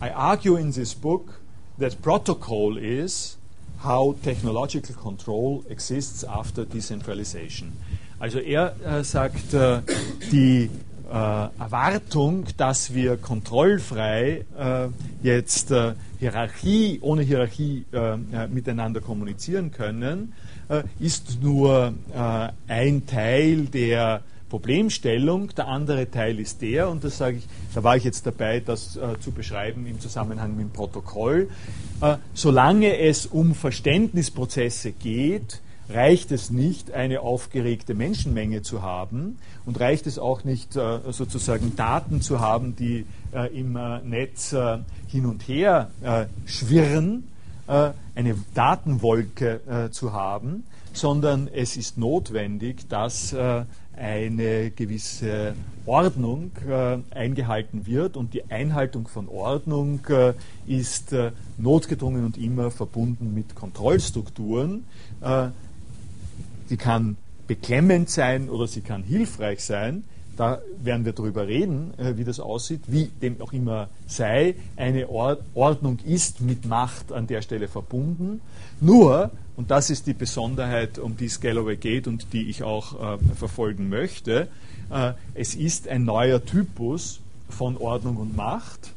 I argue in this book that protocol is how technological control exists after decentralization. Also er äh, sagt, äh, die äh, Erwartung, dass wir kontrollfrei äh, jetzt äh, Hierarchie, ohne Hierarchie äh, äh, miteinander kommunizieren können, äh, ist nur ein Teil der Problemstellung. Der andere Teil ist der, und das sage ich, da war ich jetzt dabei, das zu beschreiben im Zusammenhang mit dem Protokoll. solange es um Verständnisprozesse geht, reicht es nicht, eine aufgeregte Menschenmenge zu haben und reicht es auch nicht, äh, sozusagen Daten zu haben, die äh, im äh, Netz hin und her schwirren, eine Datenwolke zu haben, sondern es ist notwendig, dass eine gewisse Ordnung eingehalten wird und die Einhaltung von Ordnung ist notgedrungen und immer verbunden mit Kontrollstrukturen, die kann beklemmend sein oder sie kann hilfreich sein. Da werden wir darüber reden, äh, wie das aussieht, wie dem auch immer sei. Eine Ordnung ist mit Macht an der Stelle verbunden. Nur, und das ist die Besonderheit, um die es Galloway geht und die ich auch äh, verfolgen möchte, äh, es ist ein neuer Typus von Ordnung und Macht,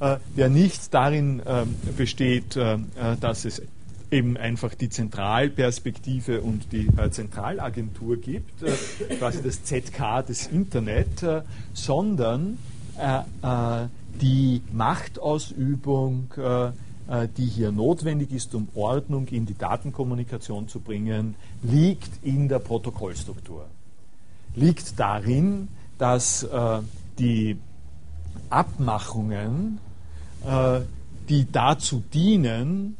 äh, der nicht darin ähm, besteht, äh, dass es eben einfach die Zentralperspektive und die äh, Zentralagentur gibt, äh, quasi das ZK des Internet, äh, sondern die Machtausübung, die hier notwendig ist, um Ordnung in die Datenkommunikation zu bringen, liegt in der Protokollstruktur. Liegt darin, dass die Abmachungen, die dazu dienen,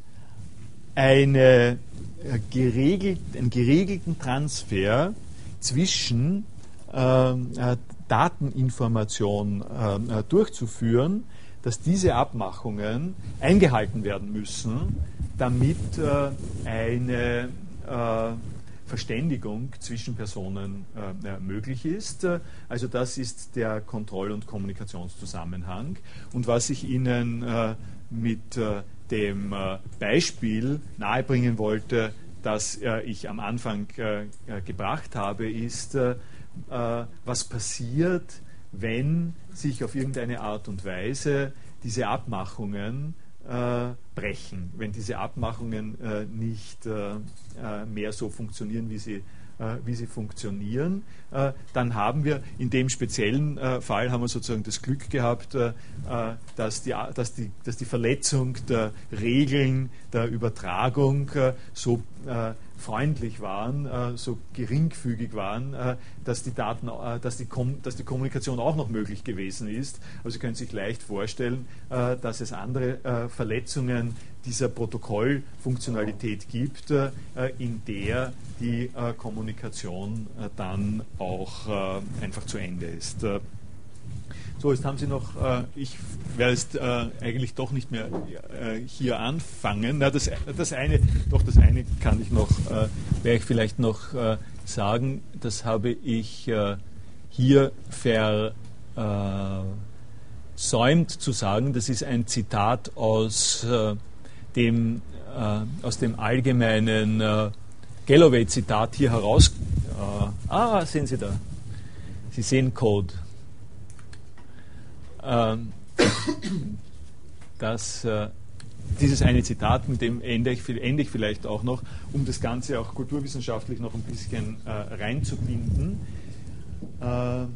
eine, äh, geregelt, einen geregelten Transfer zwischen äh, äh Dateninformation äh, äh, durchzuführen, dass diese Abmachungen eingehalten werden müssen, damit äh, eine Verständigung zwischen Personen möglich ist. Also das ist der Kontroll- und Kommunikationszusammenhang. Und was ich Ihnen mit dem äh, Beispiel nahebringen wollte, das äh, ich am Anfang äh, gebracht habe, ist, was passiert, wenn sich auf irgendeine Art und Weise diese Abmachungen brechen, wenn diese Abmachungen nicht mehr so funktionieren, wie sie wie sie funktionieren, dann haben wir in dem speziellen Fall haben wir sozusagen das Glück gehabt, dass die, dass die, dass die Verletzung der Regeln der Übertragung so freundlich waren, äh, so geringfügig waren, äh, dass, die Daten, äh, dass, die dass die Kommunikation auch noch möglich gewesen ist. Also Sie können sich leicht vorstellen, dass es andere Verletzungen dieser Protokollfunktionalität gibt, in der die Kommunikation dann auch einfach zu Ende ist. So, jetzt haben Sie noch, äh, ich werde jetzt äh, eigentlich doch nicht mehr äh, hier anfangen. Na, das, das eine, doch das eine kann ich noch, äh, werde ich vielleicht noch äh, sagen, das habe ich äh, hier versäumt zu sagen. Das ist ein Zitat aus dem, aus dem allgemeinen Galloway-Zitat hier heraus. ah, sehen Sie da. Sie sehen Code. Ähm, dass äh, dieses eine Zitat, mit dem ende ich, ende ich, vielleicht auch noch, um das Ganze auch kulturwissenschaftlich noch ein bisschen äh, reinzubinden. Uh,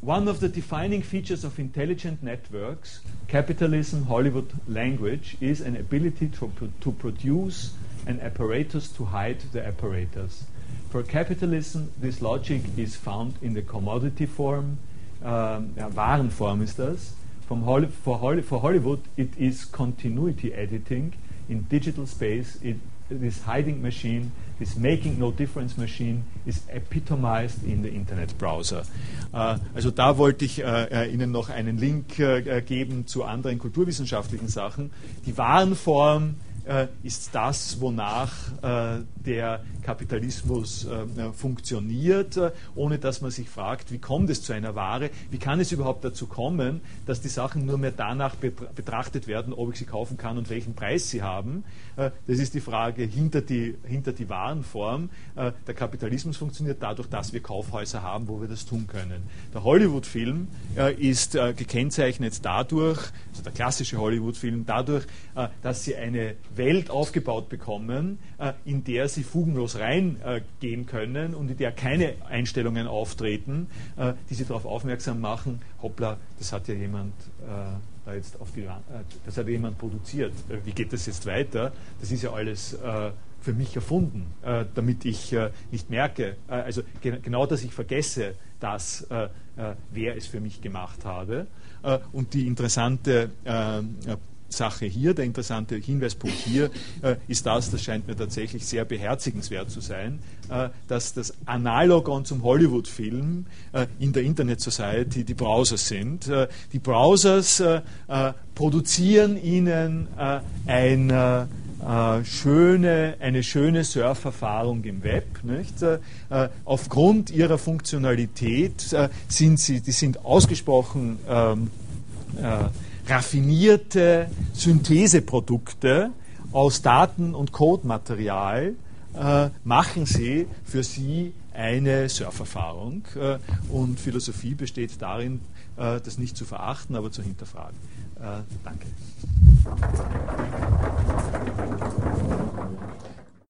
one of the defining features of intelligent networks, capitalism, Hollywood language, is an ability to, to produce an apparatus to hide the apparatus. For capitalism, this logic is found in the commodity form, ja, Warenform ist das. Vom Holly, for, Holly, for Hollywood, it is continuity editing. In digital space, it, this hiding machine, this making no difference machine is epitomized in the Internet Browser. Äh, also da wollte ich äh, Ihnen noch einen Link äh, geben zu anderen kulturwissenschaftlichen Sachen. Die Warenform äh, ist das, wonach äh, der Kapitalismus äh, funktioniert, ohne dass man sich fragt, wie kommt es zu einer Ware, wie kann es überhaupt dazu kommen, dass die Sachen nur mehr danach betrachtet werden, ob ich sie kaufen kann und welchen Preis sie haben. das ist die Frage hinter die, hinter die Warenform. der Kapitalismus funktioniert dadurch, dass wir Kaufhäuser haben, wo wir das tun können. Der Hollywood-Film ist gekennzeichnet dadurch, also der klassische Hollywood-Film, dadurch, dass sie eine Welt aufgebaut bekommen, äh, in der sie fugenlos reingehen äh, können und in der keine Einstellungen auftreten, äh, die sie darauf aufmerksam machen, hoppla, das hat ja jemand da jetzt auf die, das hat jemand produziert. Wie geht das jetzt weiter? Das ist ja alles für mich erfunden, damit ich nicht merke, also genau, dass ich vergesse, dass wer es für mich gemacht habe. und die interessante Sache hier, der interessante Hinweispunkt hier äh, ist das, das scheint mir tatsächlich sehr beherzigenswert zu sein, äh, dass das Analogon zum Hollywood-Film äh, in der Internet Society die Browsers sind. Äh, die Browsers äh, äh, produzieren ihnen eine schöne, eine schöne Surferfahrung im Web. Nicht? aufgrund ihrer Funktionalität sind sie, die sind ausgesprochen ähm, raffinierte Syntheseprodukte aus Daten- und Codematerial äh, machen sie für sie eine Surferfahrung. Äh, und Philosophie besteht darin, äh, das nicht zu verachten, aber zu hinterfragen. Äh, danke.